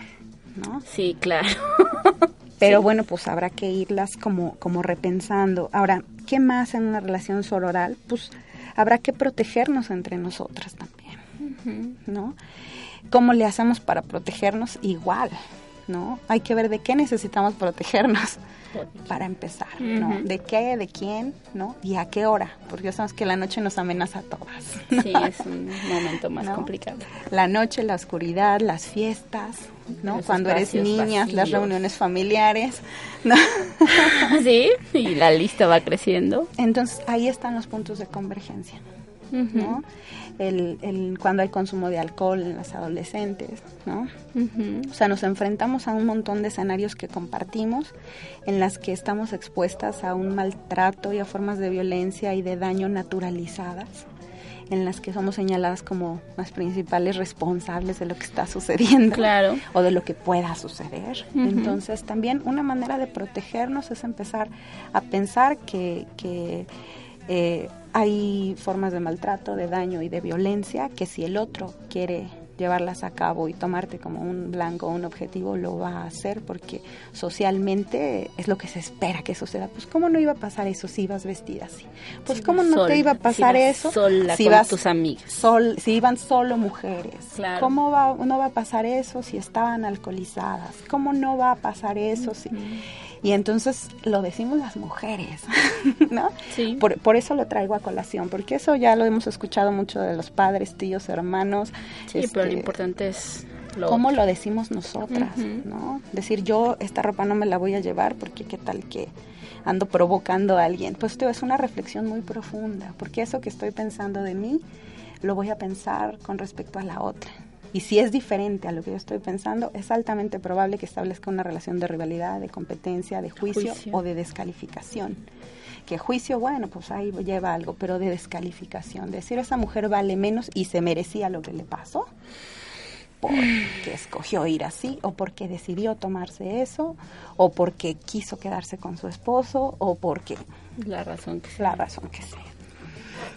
¿no? Sí, claro. pero bueno, pues habrá que irlas como, como repensando. Ahora, ¿qué más en una relación sororal? Pues habrá que protegernos entre nosotras también, ¿no? ¿Cómo le hacemos para protegernos? Igual, ¿no? Hay que ver de qué necesitamos protegernos para empezar, ¿no? ¿De qué, de quién, ¿no? Y a qué hora, porque ya sabemos que la noche nos amenaza a todas. Sí, es un momento más complicado. La noche, la oscuridad, las fiestas, ¿no? Cuando eres niña, las reuniones familiares, ¿no? sí, y la lista va creciendo. Entonces, ahí están los puntos de convergencia, ¿no? el, cuando hay consumo de alcohol en las adolescentes, ¿no? O sea, nos enfrentamos a un montón de escenarios que compartimos, en las que estamos expuestas a un maltrato y a formas de violencia y de daño naturalizadas en las que somos señaladas como las principales responsables de lo que está sucediendo claro. o de lo que pueda suceder. Entonces, también una manera de protegernos es empezar a pensar que, que eh, hay formas de maltrato, de daño y de violencia que si el otro quiere llevarlas a cabo y tomarte como un blanco, un objetivo, lo va a hacer porque socialmente es lo que se espera que suceda. Pues cómo no iba a pasar eso si ibas vestida así. Pues cómo no te iba a pasar eso si vas tus amigas. Sol, si iban solo mujeres. ¿Cómo va, no va a pasar eso si estaban alcoholizadas? ¿Cómo no va a pasar eso si y entonces lo decimos las mujeres, ¿no? Sí. Por, por, eso lo traigo a colación, porque eso ya lo hemos escuchado mucho de los padres, tíos, hermanos. Sí, pero lo importante es lo cómo lo decimos nosotras, ¿no? Decir yo esta ropa no me la voy a llevar porque qué tal que ando provocando a alguien. Pues esto es una reflexión muy profunda, porque eso que estoy pensando de mí lo voy a pensar con respecto a la otra. Y si es diferente a lo que yo estoy pensando, es altamente probable que establezca una relación de rivalidad, de competencia, de juicio, o de descalificación. Que juicio, bueno, pues ahí lleva algo, pero de descalificación. Decir esa mujer vale menos y se merecía lo que le pasó porque escogió ir así o porque decidió tomarse eso o porque quiso quedarse con su esposo o porque la razón que sea. La razón que sea.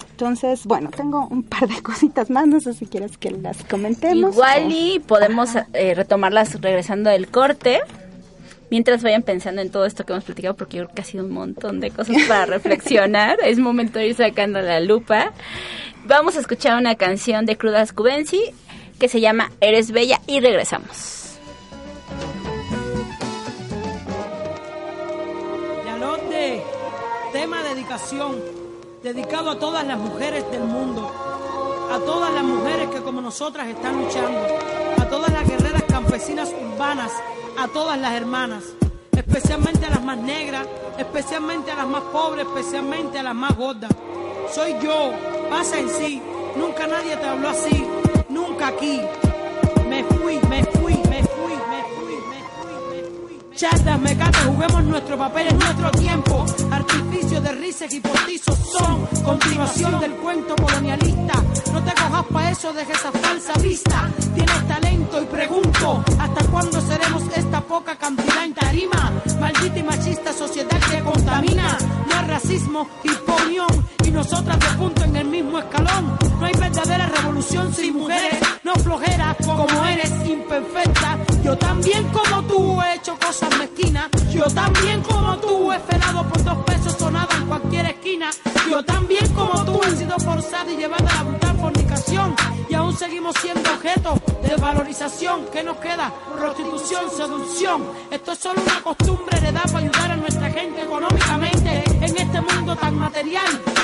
Entonces, bueno, tengo un par de cositas más, no sé si quieres que las comentemos. Igual y podemos eh, retomarlas regresando del corte, mientras vayan pensando en todo esto que hemos platicado, porque yo creo que ha sido un montón de cosas para reflexionar. es momento de ir sacando la lupa. Vamos a escuchar una canción de Crudas Cubensi que se llama Eres Bella y regresamos. Yalote, tema dedicación dedicado a todas las mujeres del mundo, a todas las mujeres que como nosotras están luchando, a todas las guerreras campesinas urbanas, a todas las hermanas, especialmente a las más negras, especialmente a las más pobres, especialmente a las más gordas. Soy yo, pasa en sí, nunca nadie te habló así, nunca aquí. Me fui, me fui, Charlas, mecate, juguemos nuestro papel en nuestro tiempo. Artificios de risas y postizos son continuación del cuento colonialista. No te cojas pa' eso, deje esa falsa vista. Tienes talento y pregunto, ¿hasta cuándo seremos esta poca cantidad en tarima? Maldita y machista sociedad que contamina. No hay racismo y y nosotras de punto en el mismo escalón. Objeto de valorización. ¿Qué nos queda? Prostitución, seducción. Esto es solo una costumbre heredada para ayudar a nuestra gente económicamente en este mundo tan material.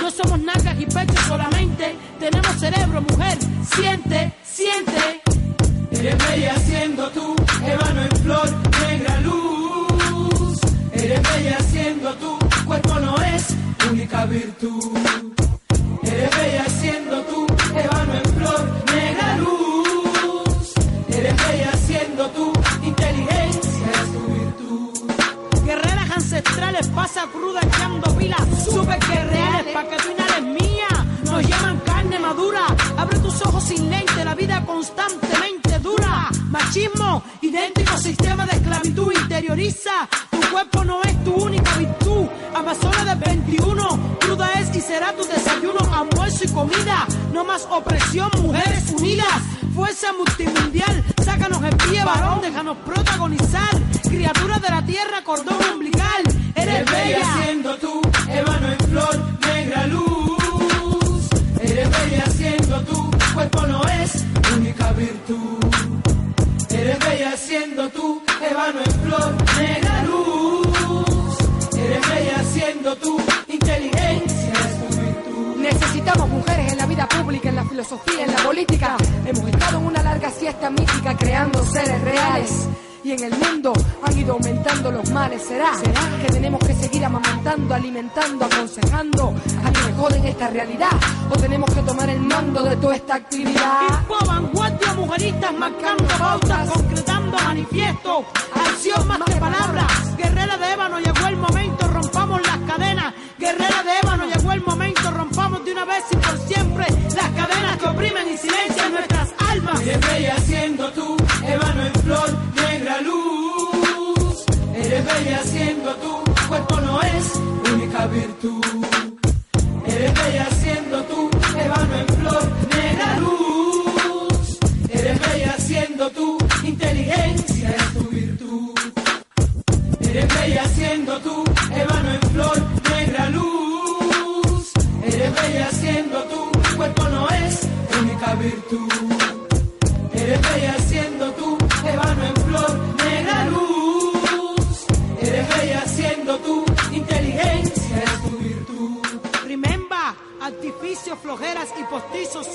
Realidad? ¿O tenemos que tomar el mando de toda esta actividad? Info, vanguardia, mujeristas marcando pautas, concretando manifiestos, acción más que palabras. Guerrera de ébano, llegó el momento, rompamos las cadenas. Guerrera de ébano, llegó el momento, rompamos de una vez y por siempre las cadenas que oprimen y silencian nuestras almas. Eres bella siendo tú, ébano en flor, negra luz. Eres bella siendo tú, cuerpo no es única virtud.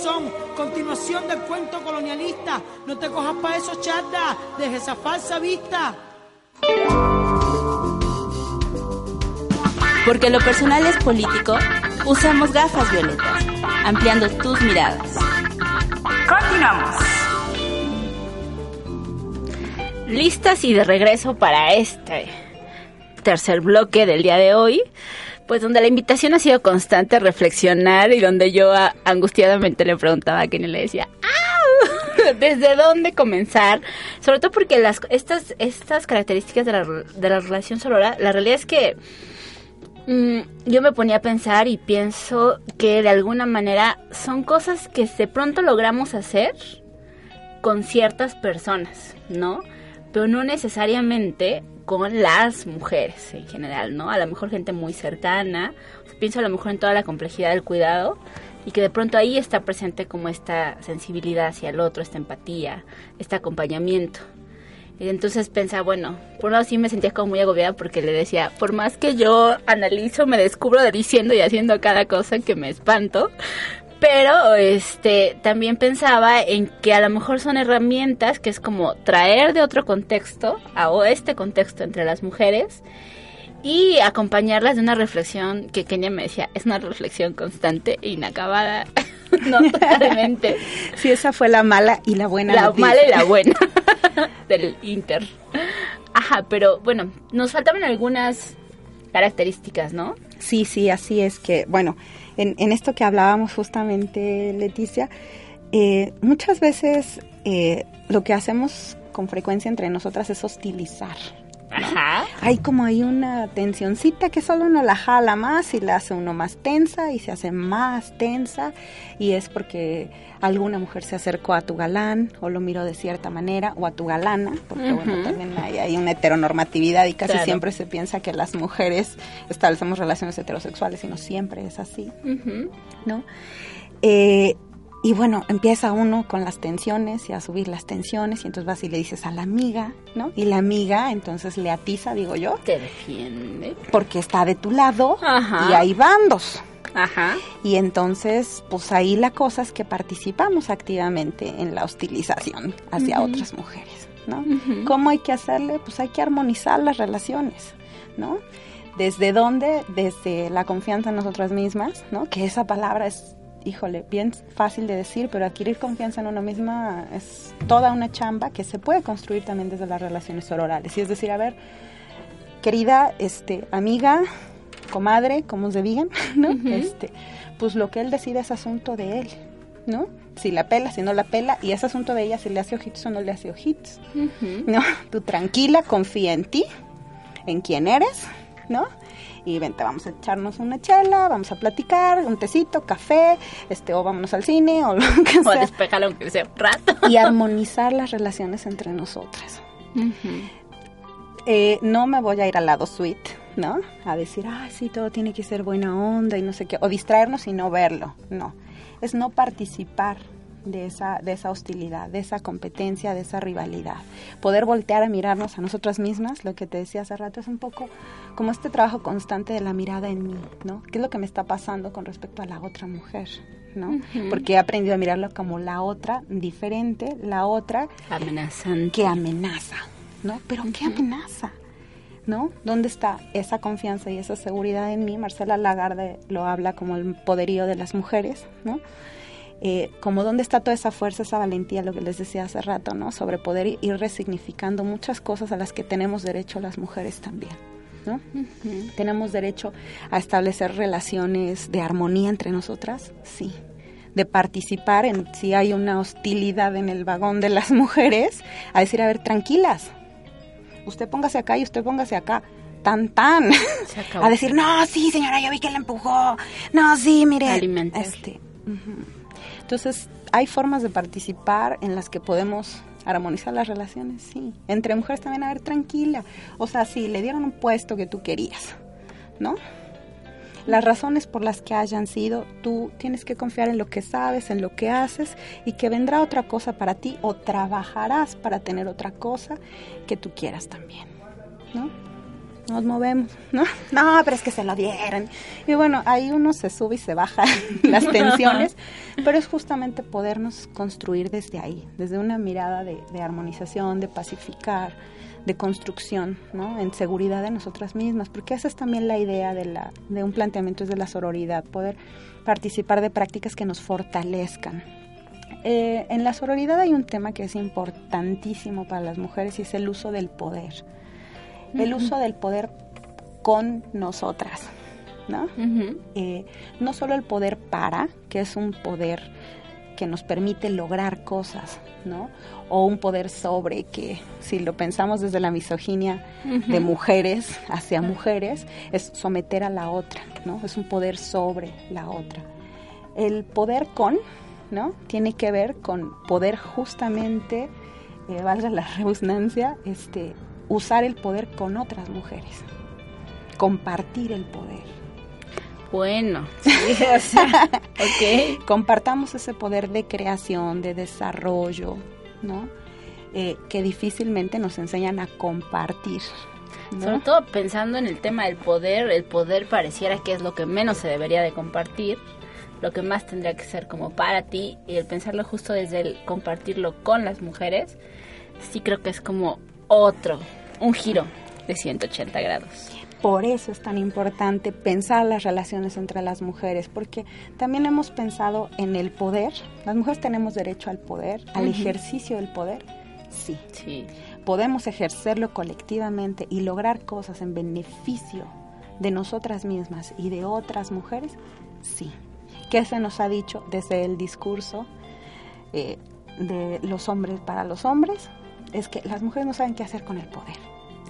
Son continuación del cuento colonialista. No te cojas pa' eso, charda, deja esa falsa vista. Porque lo personal es político, usamos gafas violetas, ampliando tus miradas. Continuamos. Listas y de regreso para este tercer bloque del día de hoy, pues donde la invitación ha sido constante a reflexionar y donde yo angustiadamente le preguntaba a quien le decía, ¡Au! ¿Desde dónde comenzar? Sobre todo porque estas, estas características de la, de la relación sonora, la realidad es que Mm, yo me ponía a pensar y pienso que de alguna manera son cosas que de pronto logramos hacer con ciertas personas, ¿no? Pero no necesariamente con las mujeres en general, ¿no? A lo mejor gente muy cercana, pienso a lo mejor en toda la complejidad del cuidado y que de pronto ahí está presente como esta sensibilidad hacia el otro, esta empatía, este acompañamiento. Y entonces pensaba, bueno, por un lado sí me sentía como muy agobiada porque le decía, por más que yo analizo, me descubro diciendo y haciendo cada cosa que me espanto, pero este también pensaba en que a lo mejor son herramientas que es como traer de otro contexto a este contexto entre las mujeres y acompañarlas de una reflexión que Kenia me decía, es una reflexión constante e inacabada. no, totalmente. Sí, esa fue la mala y la buena La noticia. mala y la buena del Inter. Ajá, pero bueno, nos faltaban algunas características, ¿no? Sí, sí, así es que, bueno, en, en esto que hablábamos justamente, Leticia, eh, muchas veces eh, lo que hacemos con frecuencia entre nosotras es hostilizar. Ajá. Hay como ahí una tensioncita que solo uno la jala más y la hace uno más tensa y se hace más tensa y es porque alguna mujer se acercó a tu galán o lo miró de cierta manera o a tu galana, porque bueno, también hay, hay una heteronormatividad y casi Claro. siempre se piensa que las mujeres establecemos relaciones heterosexuales y no siempre es así. Ujú. ¿no? Eh, y bueno, empieza uno con las tensiones y a subir las tensiones y entonces vas y le dices a la amiga, ¿no? Y la amiga entonces le atiza, digo yo, Te defiende. porque está de tu lado Ajá. y hay bandos. Ajá. Y entonces, pues ahí la cosa es que participamos activamente en la hostilización hacia otras mujeres, ¿no? ¿Cómo hay que hacerle? Pues hay que armonizar las relaciones, ¿no? ¿Desde dónde? Desde la confianza en nosotras mismas, ¿no? Que esa palabra es, híjole, bien fácil de decir, pero adquirir confianza en uno misma es toda una chamba que se puede construir también desde las relaciones sororales. Y es decir, a ver, querida este, amiga, comadre, como se digan, ¿no? Ujú. este, pues lo que él decide es asunto de él, ¿no? Si la pela, si no la pela, y es asunto de ella si le hace ojitos o no le hace ojitos. No, tú tranquila, confía en ti, en quién eres, ¿no? Y vente, vamos a echarnos una chela, vamos a platicar, un tecito, café, este, o vámonos al cine, o lo que O sea. despejarlo aunque sea un rato. Y armonizar las relaciones entre nosotras. Eh, no me voy a ir al lado sweet, ¿no? A decir, ah, sí, todo tiene que ser buena onda y no sé qué, o distraernos y no verlo, no. Es no participar de esa, de esa hostilidad, de esa competencia, de esa rivalidad. Poder voltear a mirarnos a nosotras mismas, lo que te decía hace rato, es un poco como este trabajo constante de la mirada en mí, ¿no? ¿Qué es lo que me está pasando con respecto a la otra mujer? ¿no? Porque he aprendido a mirarlo como la otra, diferente, la otra Amenazante. que amenaza, ¿no? Pero ¿qué amenaza? ¿No? ¿Dónde está esa confianza y esa seguridad en mí? Marcela Lagarde lo habla como el poderío de las mujeres, ¿no? Eh, como dónde está toda esa fuerza, esa valentía, lo que les decía hace rato, ¿no? Sobre poder ir resignificando muchas cosas a las que tenemos derecho las mujeres también, ¿no? ¿Tenemos derecho a establecer relaciones de armonía entre nosotras? Sí. De participar en si hay una hostilidad en el vagón de las mujeres, a decir, a ver, tranquilas, usted póngase acá y usted póngase acá. Tan, tan. A decir, no, sí, señora, yo vi que la empujó. No, sí, mire. Alimentar. Este. Entonces, hay formas de participar en las que podemos armonizar las relaciones, sí. Entre mujeres también, a ver, tranquila. O sea, sí, le dieron un puesto que tú querías, ¿no? Las razones por las que hayan sido, tú tienes que confiar en lo que sabes, en lo que haces y que vendrá otra cosa para ti o trabajarás para tener otra cosa que tú quieras también, ¿no? Nos movemos, ¿no? No, pero es que se lo dieron. Y bueno, ahí uno se sube y se baja las tensiones, pero es justamente podernos construir desde ahí, desde una mirada de, de armonización, de pacificar, de construcción, ¿no? En seguridad de nosotras mismas, porque esa es también la idea de, la, de un planteamiento es de la sororidad, poder participar de prácticas que nos fortalezcan. Eh, en la sororidad hay un tema que es importantísimo para las mujeres y es el uso del poder. El uso del poder con nosotras, ¿no? Eh, no solo el poder para, que es un poder que nos permite lograr cosas, ¿no? O un poder sobre, que si lo pensamos desde la misoginia de mujeres hacia mujeres, es someter a la otra, ¿no? Es un poder sobre la otra. El poder con, ¿no? Tiene que ver con poder justamente, eh, valga la redundancia, este, usar el poder con otras mujeres, compartir el poder. Bueno, sí, o sea, compartamos ese poder de creación, de desarrollo, ¿no? Eh, que difícilmente nos enseñan a compartir. ¿no? Sobre todo pensando en el tema del poder, el poder pareciera que es lo que menos se debería de compartir, lo que más tendría que ser como para ti, y el pensarlo justo desde el compartirlo con las mujeres, sí creo que es como otro, un giro de 180 grados. Por eso es tan importante pensar las relaciones entre las mujeres, porque también hemos pensado en el poder. Las mujeres tenemos derecho al poder, al ejercicio del poder. Sí, Sí. podemos ejercerlo colectivamente y lograr cosas en beneficio de nosotras mismas y de otras mujeres, sí. ¿Qué se nos ha dicho desde el discurso eh, de los hombres para los hombres? Es que las mujeres no saben qué hacer con el poder.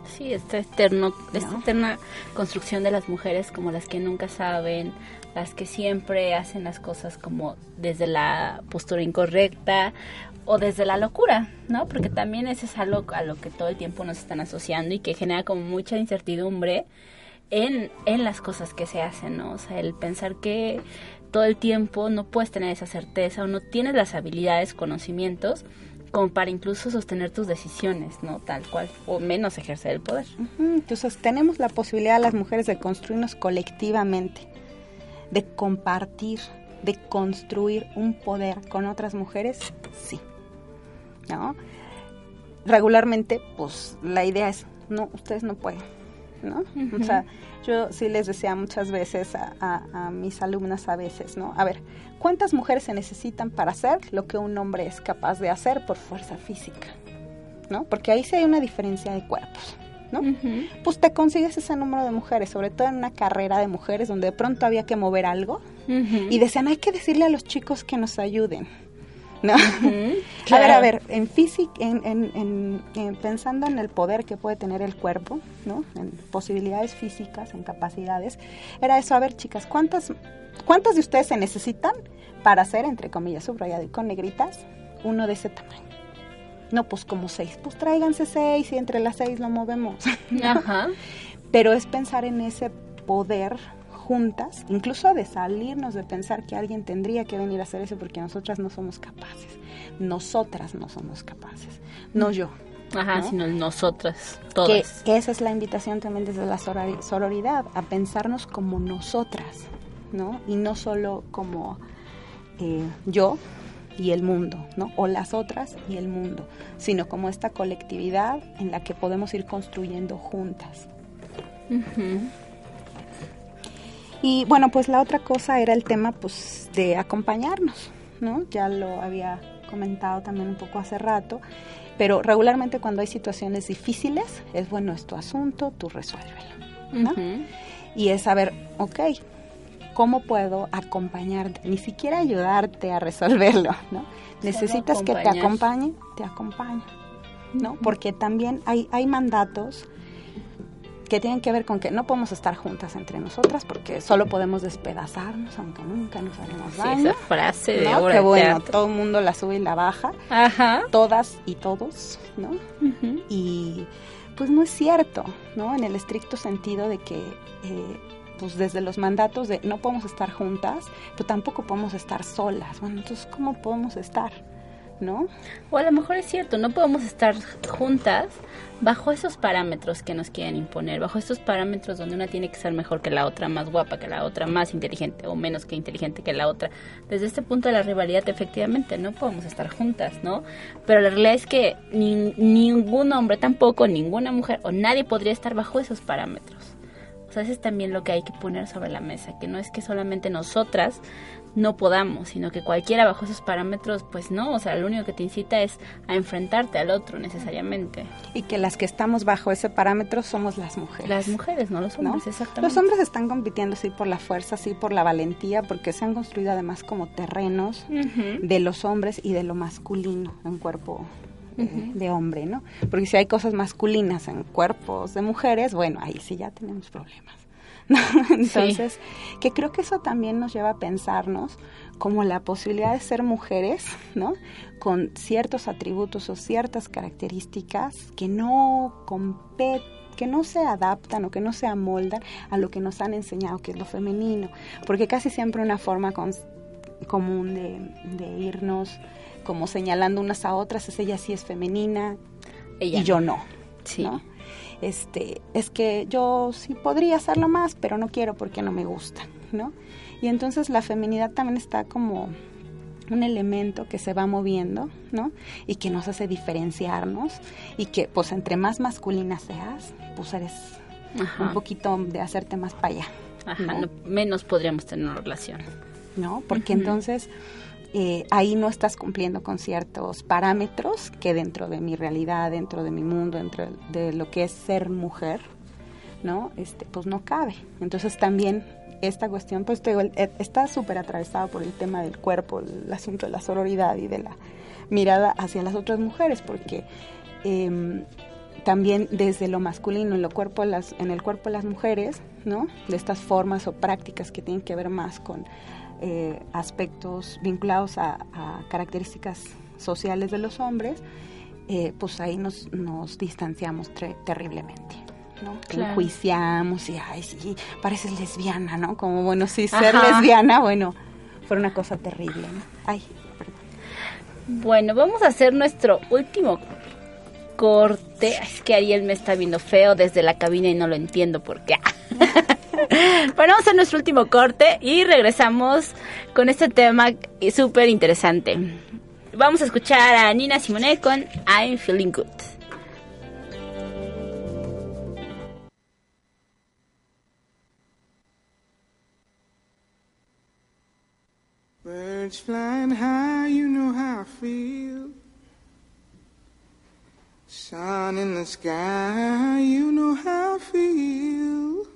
Sí, esta, eterno, esta eterna construcción de las mujeres como las que nunca saben, las que siempre hacen las cosas como desde la postura incorrecta o desde la locura, ¿no? Porque también ese es algo a lo que todo el tiempo nos están asociando y que genera como mucha incertidumbre en, en las cosas que se hacen, ¿no? O sea, el pensar que todo el tiempo no puedes tener esa certeza o no tienes las habilidades, conocimientos como para incluso sostener tus decisiones, ¿no? Tal cual, o menos ejercer el poder. Entonces tenemos la posibilidad las mujeres de construirnos colectivamente, de compartir, de construir un poder con otras mujeres, sí. ¿No? Regularmente, pues la idea es, no, ustedes no pueden, ¿no? O sea, yo sí les decía muchas veces a, mis alumnas a veces, ¿no? A ver, ¿cuántas mujeres se necesitan para hacer lo que un hombre es capaz de hacer por fuerza física? ¿No? Porque ahí sí hay una diferencia de cuerpos. ¿no? Pues te consigues ese número de mujeres, sobre todo en una carrera de mujeres donde de pronto había que mover algo y decían, hay que decirle a los chicos que nos ayuden. ¿No? A ver, a ver, en física, en, pensando en el poder que puede tener el cuerpo, ¿no? En posibilidades físicas, en capacidades, era eso, a ver, chicas, ¿cuántas, cuántas de ustedes se necesitan para hacer, entre comillas, subrayado y con negritas, uno de ese tamaño? No, pues como seis, pues tráiganse seis y entre las seis lo movemos. Ajá. Pero es pensar en ese poder juntas, incluso de salirnos de pensar que alguien tendría que venir a hacer eso porque nosotras no somos capaces. Nosotras no somos capaces, no yo. Ajá, sino nosotras, todas. Que, esa es la invitación también desde la sororidad, a pensarnos como nosotras, ¿no? Y no solo como eh, yo y el mundo, ¿no? O las otras y el mundo, sino como esta colectividad en la que podemos ir construyendo juntas. Y bueno, pues la otra cosa era el tema pues de acompañarnos, ¿no? Ya lo había comentado también un poco hace rato, pero regularmente cuando hay situaciones difíciles es bueno, es tu asunto, tú resuélvelo, ¿no? Y es saber, ok, ¿cómo puedo acompañarte? Ni siquiera ayudarte a resolverlo, ¿no? Necesitas que te acompañe, te acompañe, ¿no? Porque también hay, hay mandatos que tienen que ver con que no podemos estar juntas entre nosotras porque solo podemos despedazarnos aunque nunca nos haremos daño. Sí, esa frase de ¿no? Que bueno, todo el mundo la sube y la baja. Ajá. Todas y todos, ¿no? Y pues no es cierto, ¿no? En el estricto sentido de que eh, pues desde los mandatos de no podemos estar juntas, pero tampoco podemos estar solas. Bueno, entonces ¿cómo podemos estar? ¿No? O a lo mejor es cierto, no podemos estar juntas bajo esos parámetros que nos quieren imponer, bajo esos parámetros donde una tiene que ser mejor que la otra, más guapa que la otra, más inteligente o menos que inteligente que la otra. Desde este punto de la rivalidad, efectivamente, no podemos estar juntas, ¿no? Pero la realidad es que ningún hombre tampoco, ninguna mujer o nadie podría estar bajo esos parámetros. O sea, eso es también lo que hay que poner sobre la mesa, que no es que solamente nosotras no podamos, sino que cualquiera bajo esos parámetros, pues no, o sea, lo único que te incita es a enfrentarte al otro necesariamente. Y que las que estamos bajo ese parámetro somos las mujeres. Las mujeres, no los hombres, exactamente. Los hombres están compitiendo sí por la fuerza, sí por la valentía, porque se han construido además como terrenos de los hombres y de lo masculino en cuerpo eh, de hombre, ¿no? Porque si hay cosas masculinas en cuerpos de mujeres, bueno, ahí sí ya tenemos problemas. Entonces, que creo que eso también nos lleva a pensarnos como la posibilidad de ser mujeres, ¿no? Con ciertos atributos o ciertas características que no competen que no se adaptan o que no se amoldan a lo que nos han enseñado que es lo femenino, porque casi siempre una forma común de, irnos como señalando unas a otras es ella sí es femenina y yo no, sí este, es que yo sí podría hacerlo más, pero no quiero porque no me gusta, ¿no? Y entonces la feminidad también está como un elemento que se va moviendo, ¿no? Y que nos hace diferenciarnos y que pues entre más masculina seas, pues eres un poquito de hacerte más para allá. Ajá, menos podríamos tener una relación. ¿No? Porque entonces eh, ahí no estás cumpliendo con ciertos parámetros que dentro de mi realidad, dentro de mi mundo, dentro de lo que es ser mujer, ¿no? Este, pues no cabe. Entonces también esta cuestión, pues te eh, está súper atravesado por el tema del cuerpo, el asunto de la sororidad y de la mirada hacia las otras mujeres, porque em, también desde lo masculino en, lo cuerpo las, en el cuerpo de las mujeres, ¿no? De estas formas o prácticas que tienen que ver más con eh, aspectos vinculados a, características sociales de los hombres, eh, pues ahí nos, nos distanciamos terriblemente. ¿no? Enjuiciamos y, ay, sí, pareces lesbiana, ¿no? Como, bueno, sí, ser lesbiana, bueno, fue una cosa terrible, ¿no? Ay, perdón. Bueno, vamos a hacer nuestro último corte. Es que Ariel me está viendo feo desde la cabina y no lo entiendo por qué. bueno, vamos a nuestro último corte y regresamos con este tema súper interesante. Vamos a escuchar a Nina Simone con I'm Feeling Good. Birds flying high, you know how I feel. Sun in the sky, you know how I feel.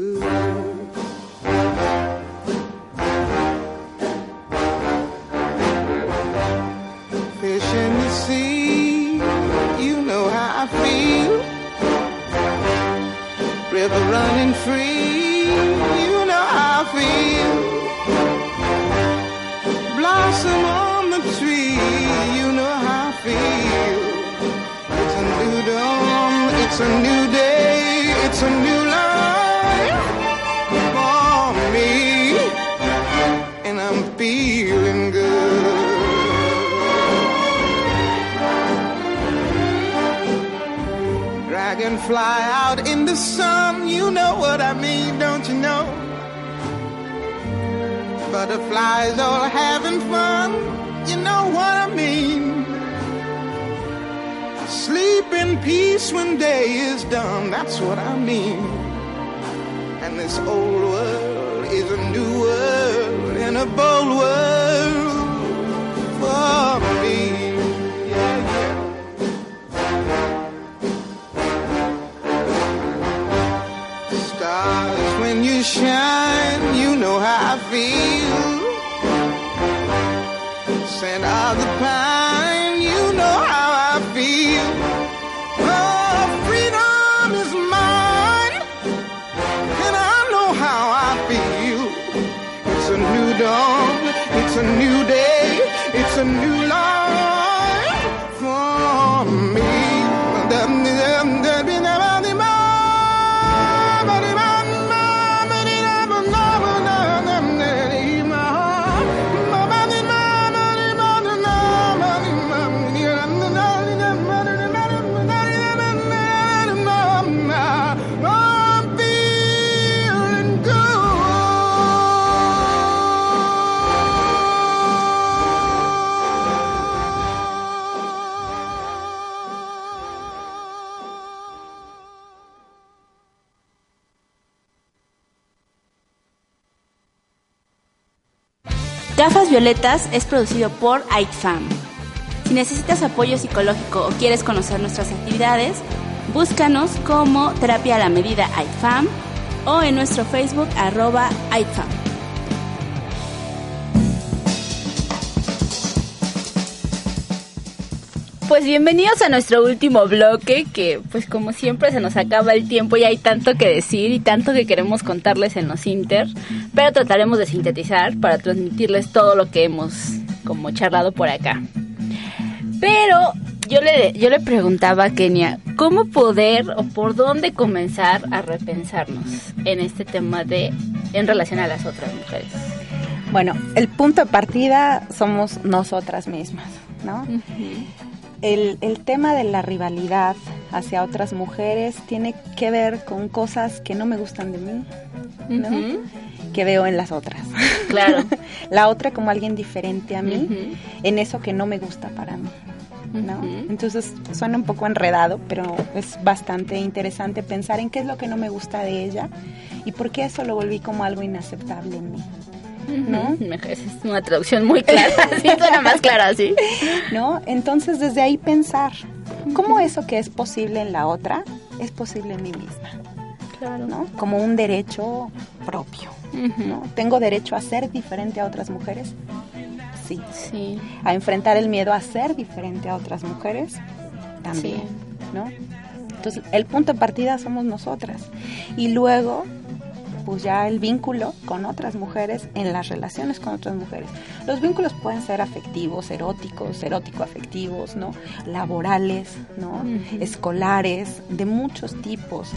Violetas es producido por AITFAM. Si necesitas apoyo psicológico o quieres conocer nuestras actividades, búscanos como Terapia a la Medida AITFAM o en nuestro Facebook arroba AITFAM. Pues bienvenidos a nuestro último bloque, que pues como siempre se nos acaba el tiempo y hay tanto que decir y tanto que queremos contarles en los Inter, pero trataremos de sintetizar para transmitirles todo lo que hemos como charlado por acá. Pero yo le, yo le preguntaba a Kenia, ¿cómo poder o por dónde comenzar a repensarnos en este tema de en relación a las otras mujeres? Bueno, el punto de partida somos nosotras mismas ¿no? El, el tema de la rivalidad hacia otras mujeres tiene que ver con cosas que no me gustan de mí, ¿no? que veo en las otras. Claro. la otra como alguien diferente a mí, en eso que no me gusta para mí. ¿no? Entonces suena un poco enredado, pero es bastante interesante pensar en qué es lo que no me gusta de ella y por qué eso lo volví como algo inaceptable en mí. ¿No? Es una traducción muy clara, sí, suena más clara así. ¿No? Entonces desde ahí pensar, ¿cómo eso que es posible en la otra es posible en mí misma? Claro. ¿no? Como un derecho propio. ¿no? ¿Tengo derecho a ser diferente a otras mujeres? Sí. Sí. A enfrentar el miedo a ser diferente a otras mujeres? También. Sí. ¿no? Entonces, el punto de partida somos nosotras. Y luego, pues ya el vínculo con otras mujeres en las relaciones con otras mujeres. Los vínculos pueden ser afectivos, eróticos, erótico-afectivos, ¿no? Laborales, ¿no? Escolares, de muchos tipos.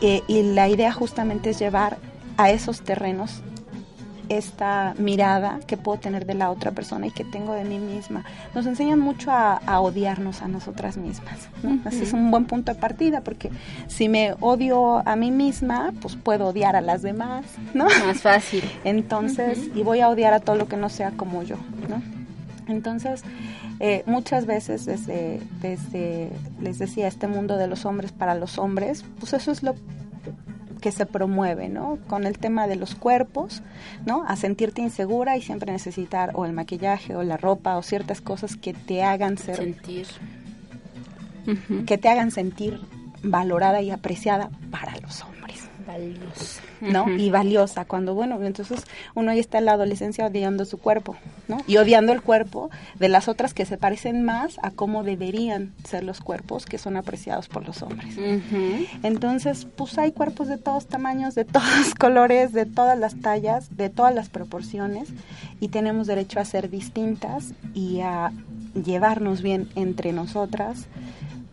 Eh, y la idea justamente es llevar a esos terrenos esta mirada que puedo tener de la otra persona y que tengo de mí misma. Nos enseñan mucho a, a odiarnos a nosotras mismas. ¿no? Ese es un buen punto de partida porque si me odio a mí misma, pues puedo odiar a las demás, ¿no? Más fácil. Entonces, y voy a odiar a todo lo que no sea como yo, ¿no? Entonces, eh, muchas veces desde, desde, les decía, este mundo de los hombres para los hombres, pues eso es lo que se promueve, ¿no? Con el tema de los cuerpos, ¿no? A sentirte insegura y siempre necesitar o el maquillaje o la ropa o ciertas cosas que te hagan ser, Sentir. que te hagan sentir valorada y apreciada para los hombres. Valiosa. ¿no? Y valiosa, cuando, bueno, entonces uno ahí está en la adolescencia odiando su cuerpo, ¿no? Y odiando el cuerpo de las otras que se parecen más a cómo deberían ser los cuerpos que son apreciados por los hombres. Entonces, pues hay cuerpos de todos tamaños, de todos colores, de todas las tallas, de todas las proporciones y tenemos derecho a ser distintas y a llevarnos bien entre nosotras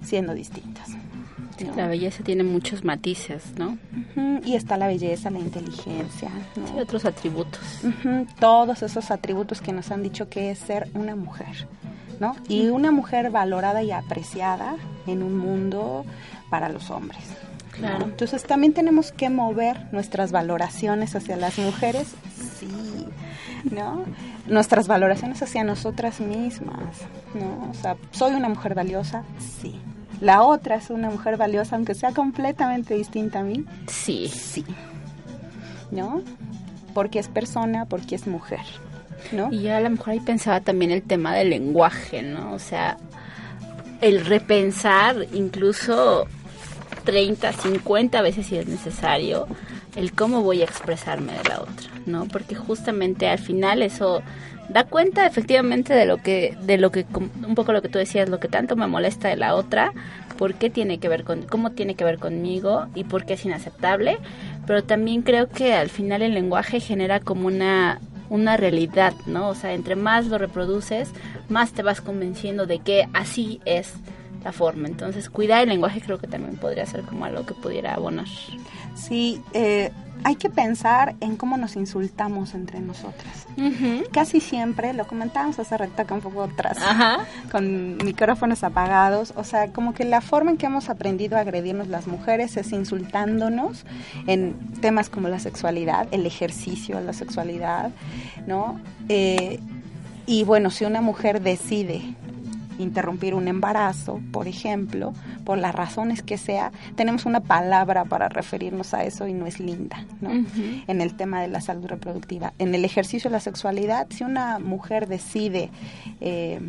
siendo distintas. ¿No? La belleza tiene muchos matices, ¿no? Y está la belleza, la inteligencia, ¿no? Y otros atributos. Todos esos atributos que nos han dicho que es ser una mujer, ¿no? Y una mujer valorada y apreciada en un mundo para los hombres. ¿no? Claro. Entonces también tenemos que mover nuestras valoraciones hacia las mujeres, sí, ¿no? Nuestras valoraciones hacia nosotras mismas, ¿no? O sea, soy una mujer valiosa, sí. La otra es una mujer valiosa, aunque sea completamente distinta a mí, Sí. sí. ¿No? Porque es persona, porque es mujer, ¿no? Y yo a lo mejor ahí pensaba también el tema del lenguaje, ¿no? O sea, el repensar incluso 30, 50 veces si es necesario, el cómo voy a expresarme de la otra, ¿no? Porque justamente al final eso da cuenta efectivamente de lo que, de lo que, un poco lo que tú decías, lo que tanto me molesta de la otra, por qué tiene que ver con, cómo tiene que ver conmigo y por qué es inaceptable, pero también creo que al final el lenguaje genera como una una realidad, ¿no? O sea, entre más lo reproduces, más te vas convenciendo de que así es la forma. Entonces, cuidar el lenguaje creo que también podría ser como algo que pudiera abonar. Sí, eh, hay que pensar en cómo nos insultamos entre nosotras. Casi siempre, lo comentábamos hace rato acá un poco atrás, Ajá. con micrófonos apagados, o sea, como que la forma en que hemos aprendido a agredirnos las mujeres es insultándonos en temas como la sexualidad, el ejercicio de la sexualidad, ¿no? Eh, y bueno, si una mujer decide interrumpir un embarazo, por ejemplo, por las razones que sea, tenemos una palabra para referirnos a eso y no es linda, ¿no? En el tema de la salud reproductiva. En el ejercicio de la sexualidad, si una mujer decide eh,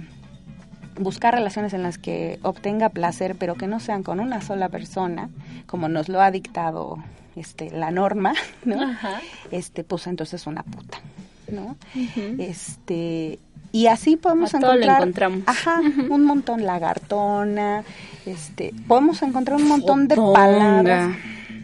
buscar relaciones en las que obtenga placer, pero que no sean con una sola persona, como nos lo ha dictado este, la norma, ¿no? Ajá. Este, pues entonces una puta, ¿no? Este, y así podemos A todo encontrar encontramos. ajá, un montón lagartona, este, podemos encontrar un montón de palabras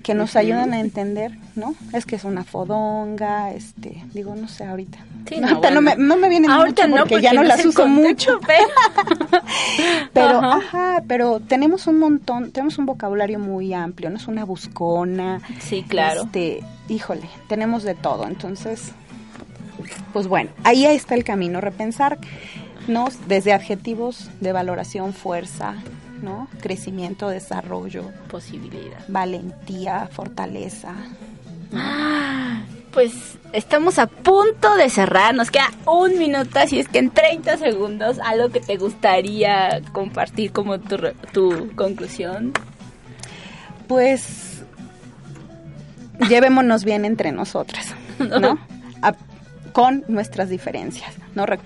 que nos ayudan a entender, ¿no? Es que es una fodonga, este, digo, no sé ahorita. Sí, no, ahorita no, me, no me vienen Ahorita mucho no, porque, ya no las uso mucho. pero- Pero, Ajá. ajá, pero tenemos un montón, tenemos un vocabulario muy amplio, no es una buscona. Sí, claro. Este, híjole, tenemos de todo, entonces, pues bueno, ahí está el camino, repensar ¿no? Desde adjetivos de valoración, fuerza, ¿no? Crecimiento, desarrollo, Posibilidad. valentía, fortaleza. Pues estamos a punto de cerrar, nos queda un minuto, así es que en 30 segundos, algo que te gustaría compartir como tu, tu conclusión. Pues llevémonos bien entre nosotras, ¿no? Con nuestras diferencias, ¿no? Re-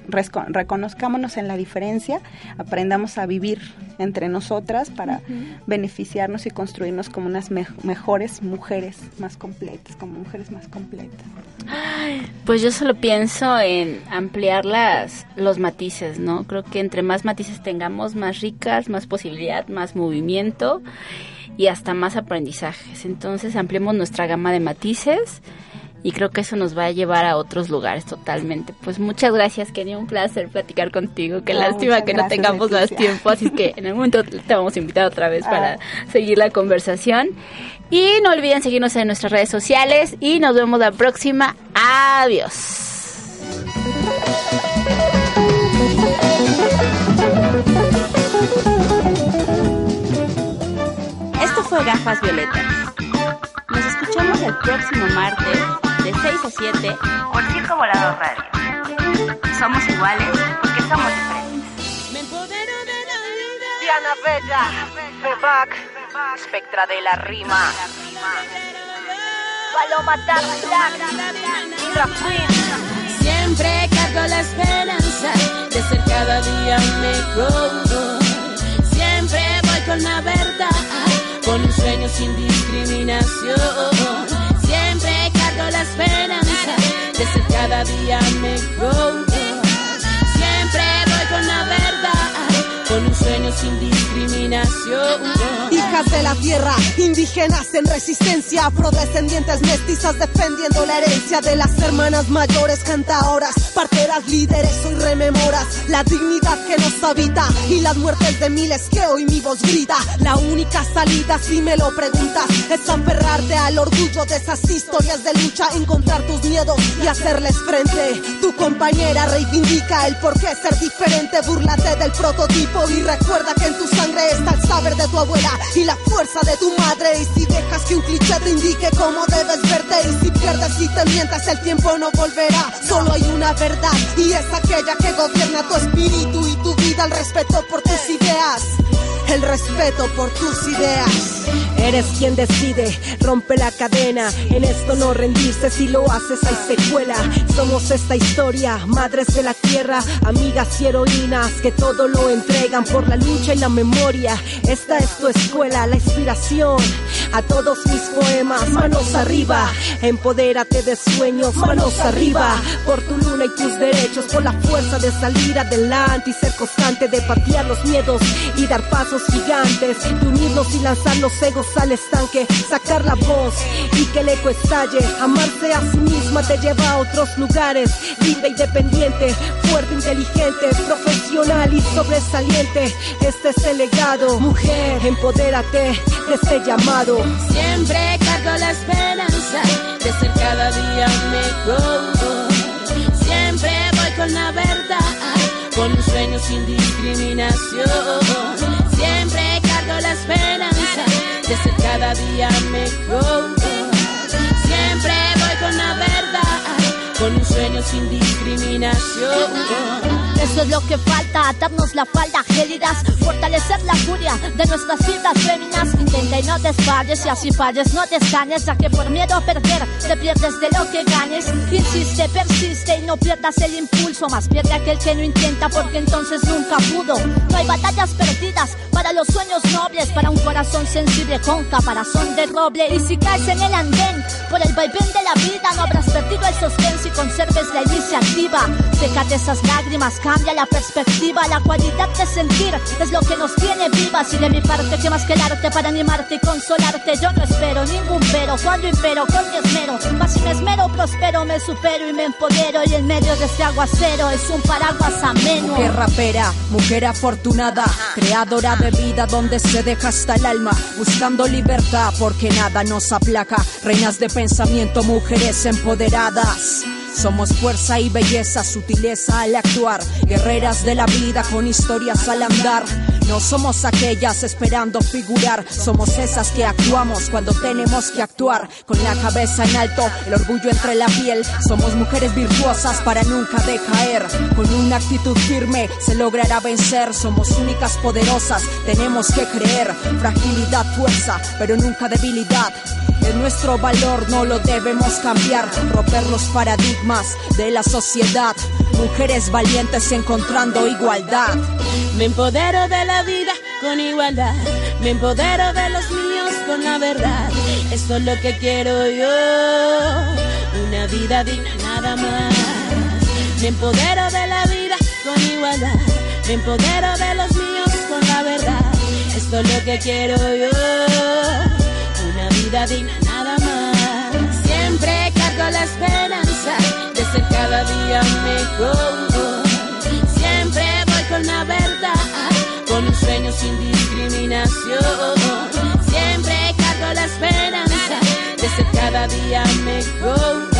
reconozcámonos en la diferencia, aprendamos a vivir entre nosotras para beneficiarnos y construirnos como unas me- mejores mujeres más completas, como mujeres más completas. Pues yo solo pienso en ampliar las, los matices, ¿no? Creo que entre más matices tengamos, más ricas, más posibilidad, más movimiento y hasta más aprendizajes. Entonces ampliemos nuestra gama de matices y creo que eso nos va a llevar a otros lugares totalmente. Pues muchas gracias, Kenny, un placer platicar contigo. Qué lástima que no tengamos más tiempo, así que en algún momento te vamos a invitar otra vez para Ah. seguir la conversación. Y no olviden seguirnos en nuestras redes sociales y nos vemos la próxima. Adiós. Esto fue Gafas Violetas. Nos escuchamos el próximo martes de 6 a 7 por Circo Volador Radio. Somos iguales porque somos diferentes. Me empodero de la vida. Diana Bella, Febac, Spectra de la rima, Paloma Dark Black. Siempre cargo la esperanza de ser cada día mejor. Siempre voy con la verdad, con un sueño sin discriminación. Esperanza de ser cada día mejor. Siempre voy con la verdad, con un sueño sin discriminación. Hijas de la tierra, indígenas en resistencia, afrodescendientes mestizas defendiendo la herencia de las hermanas mayores, cantaoras, parteras, líderes, hoy rememoras la dignidad que nos habita y las muertes de miles que hoy mi voz grita. La única salida, si me lo preguntas, es aferrarte al orgullo de esas historias de lucha, encontrar tus miedos y hacerles frente. Tu compañera reivindica el por qué ser diferente, búrlate del prototipo y recuerda que en tu sangre está el saber de tu abuela y la fuerza de tu madre. Y si dejas que un cliché te indique cómo debes verte, y si pierdes y te mientas, el tiempo no volverá. Solo hay una verdad y es aquella que gobierna tu espíritu y tu vida. El respeto por tus ideas. El respeto por tus ideas. Eres quien decide, rompe la cadena. En esto no rendirse, si lo haces hay secuela. Somos esta historia, madres de la tierra, amigas y heroínas que todo lo entregan por la lucha y la memoria. Esta es tu escuela, la inspiración. A todos mis poemas, manos arriba. Empodérate de sueños, manos arriba. Por tu luna y tus derechos, por la fuerza de salir adelante y ser constante de patear los miedos y dar pasos gigantes. De unirnos y lanzar los egos al estanque, sacar la voz y que el eco estalle. Amarse a sí misma te lleva a otros lugares. Libre, independiente, fuerte, inteligente, profesional y sobresaliente. Este es el legado. Mujer, empodérate de este llamado. Siempre cargo la esperanza de ser cada día mejor. Siempre voy con la verdad, con un sueño sin discriminación. Siempre cargo la esperanza de ser cada día mejor. Siempre voy con la verdad, con un sueño sin discriminación. Eso es lo que falta, atarnos la falda gélidas, fortalecer la furia de nuestras fibras féminas. Intenta y no desfalles, y así falles, no te ya que por miedo a perder te pierdes de lo que ganes. Insiste, persiste y no pierdas el impulso, más pierde aquel que no intenta, porque entonces nunca pudo. No hay batallas perdidas para los sueños nobles, para un corazón sensible con caparazón de roble. Y si caes en el andén, por el vaivén de la vida, no habrás perdido el sostén si conserves la iniciativa. Sécate esas lágrimas, cambia la perspectiva, la cualidad de sentir es lo que nos tiene vivas. Y de mi parte, que más que el arte para animarte y consolarte, yo no espero ningún pero. Cuando impero con mi esmero, más si me esmero, prospero, me supero y me empodero. Y en medio de este aguacero es un paraguas ameno. Mujer rapera, mujer afortunada, creadora de vida donde se deja hasta el alma, buscando libertad porque nada nos aplaca, reinas de pensamiento, mujeres empoderadas. Somos fuerza y belleza, sutileza al actuar, guerreras de la vida con historias al andar. No somos aquellas esperando figurar, somos esas que actuamos cuando tenemos que actuar. Con la cabeza en alto, el orgullo entre la piel. Somos mujeres virtuosas para nunca decaer. Con una actitud firme se logrará vencer. Somos únicas poderosas, tenemos que creer. Fragilidad, fuerza, pero nunca debilidad. Es nuestro valor, no lo debemos cambiar. Romper los paradigmas de la sociedad. Mujeres valientes encontrando igualdad. Me empodero de la vida con igualdad. Me empodero de los míos con la verdad. Esto es lo que quiero yo. Una vida digna nada más. Me empodero de la vida con igualdad. Me empodero de los míos con la verdad. Esto es lo que quiero yo. Una vida digna nada más. Siempre cargo la esperanza de ser cada día mejor. Siempre voy con la verdad, con un sueño sin discriminación. Siempre cargo la esperanza de ser cada día mejor.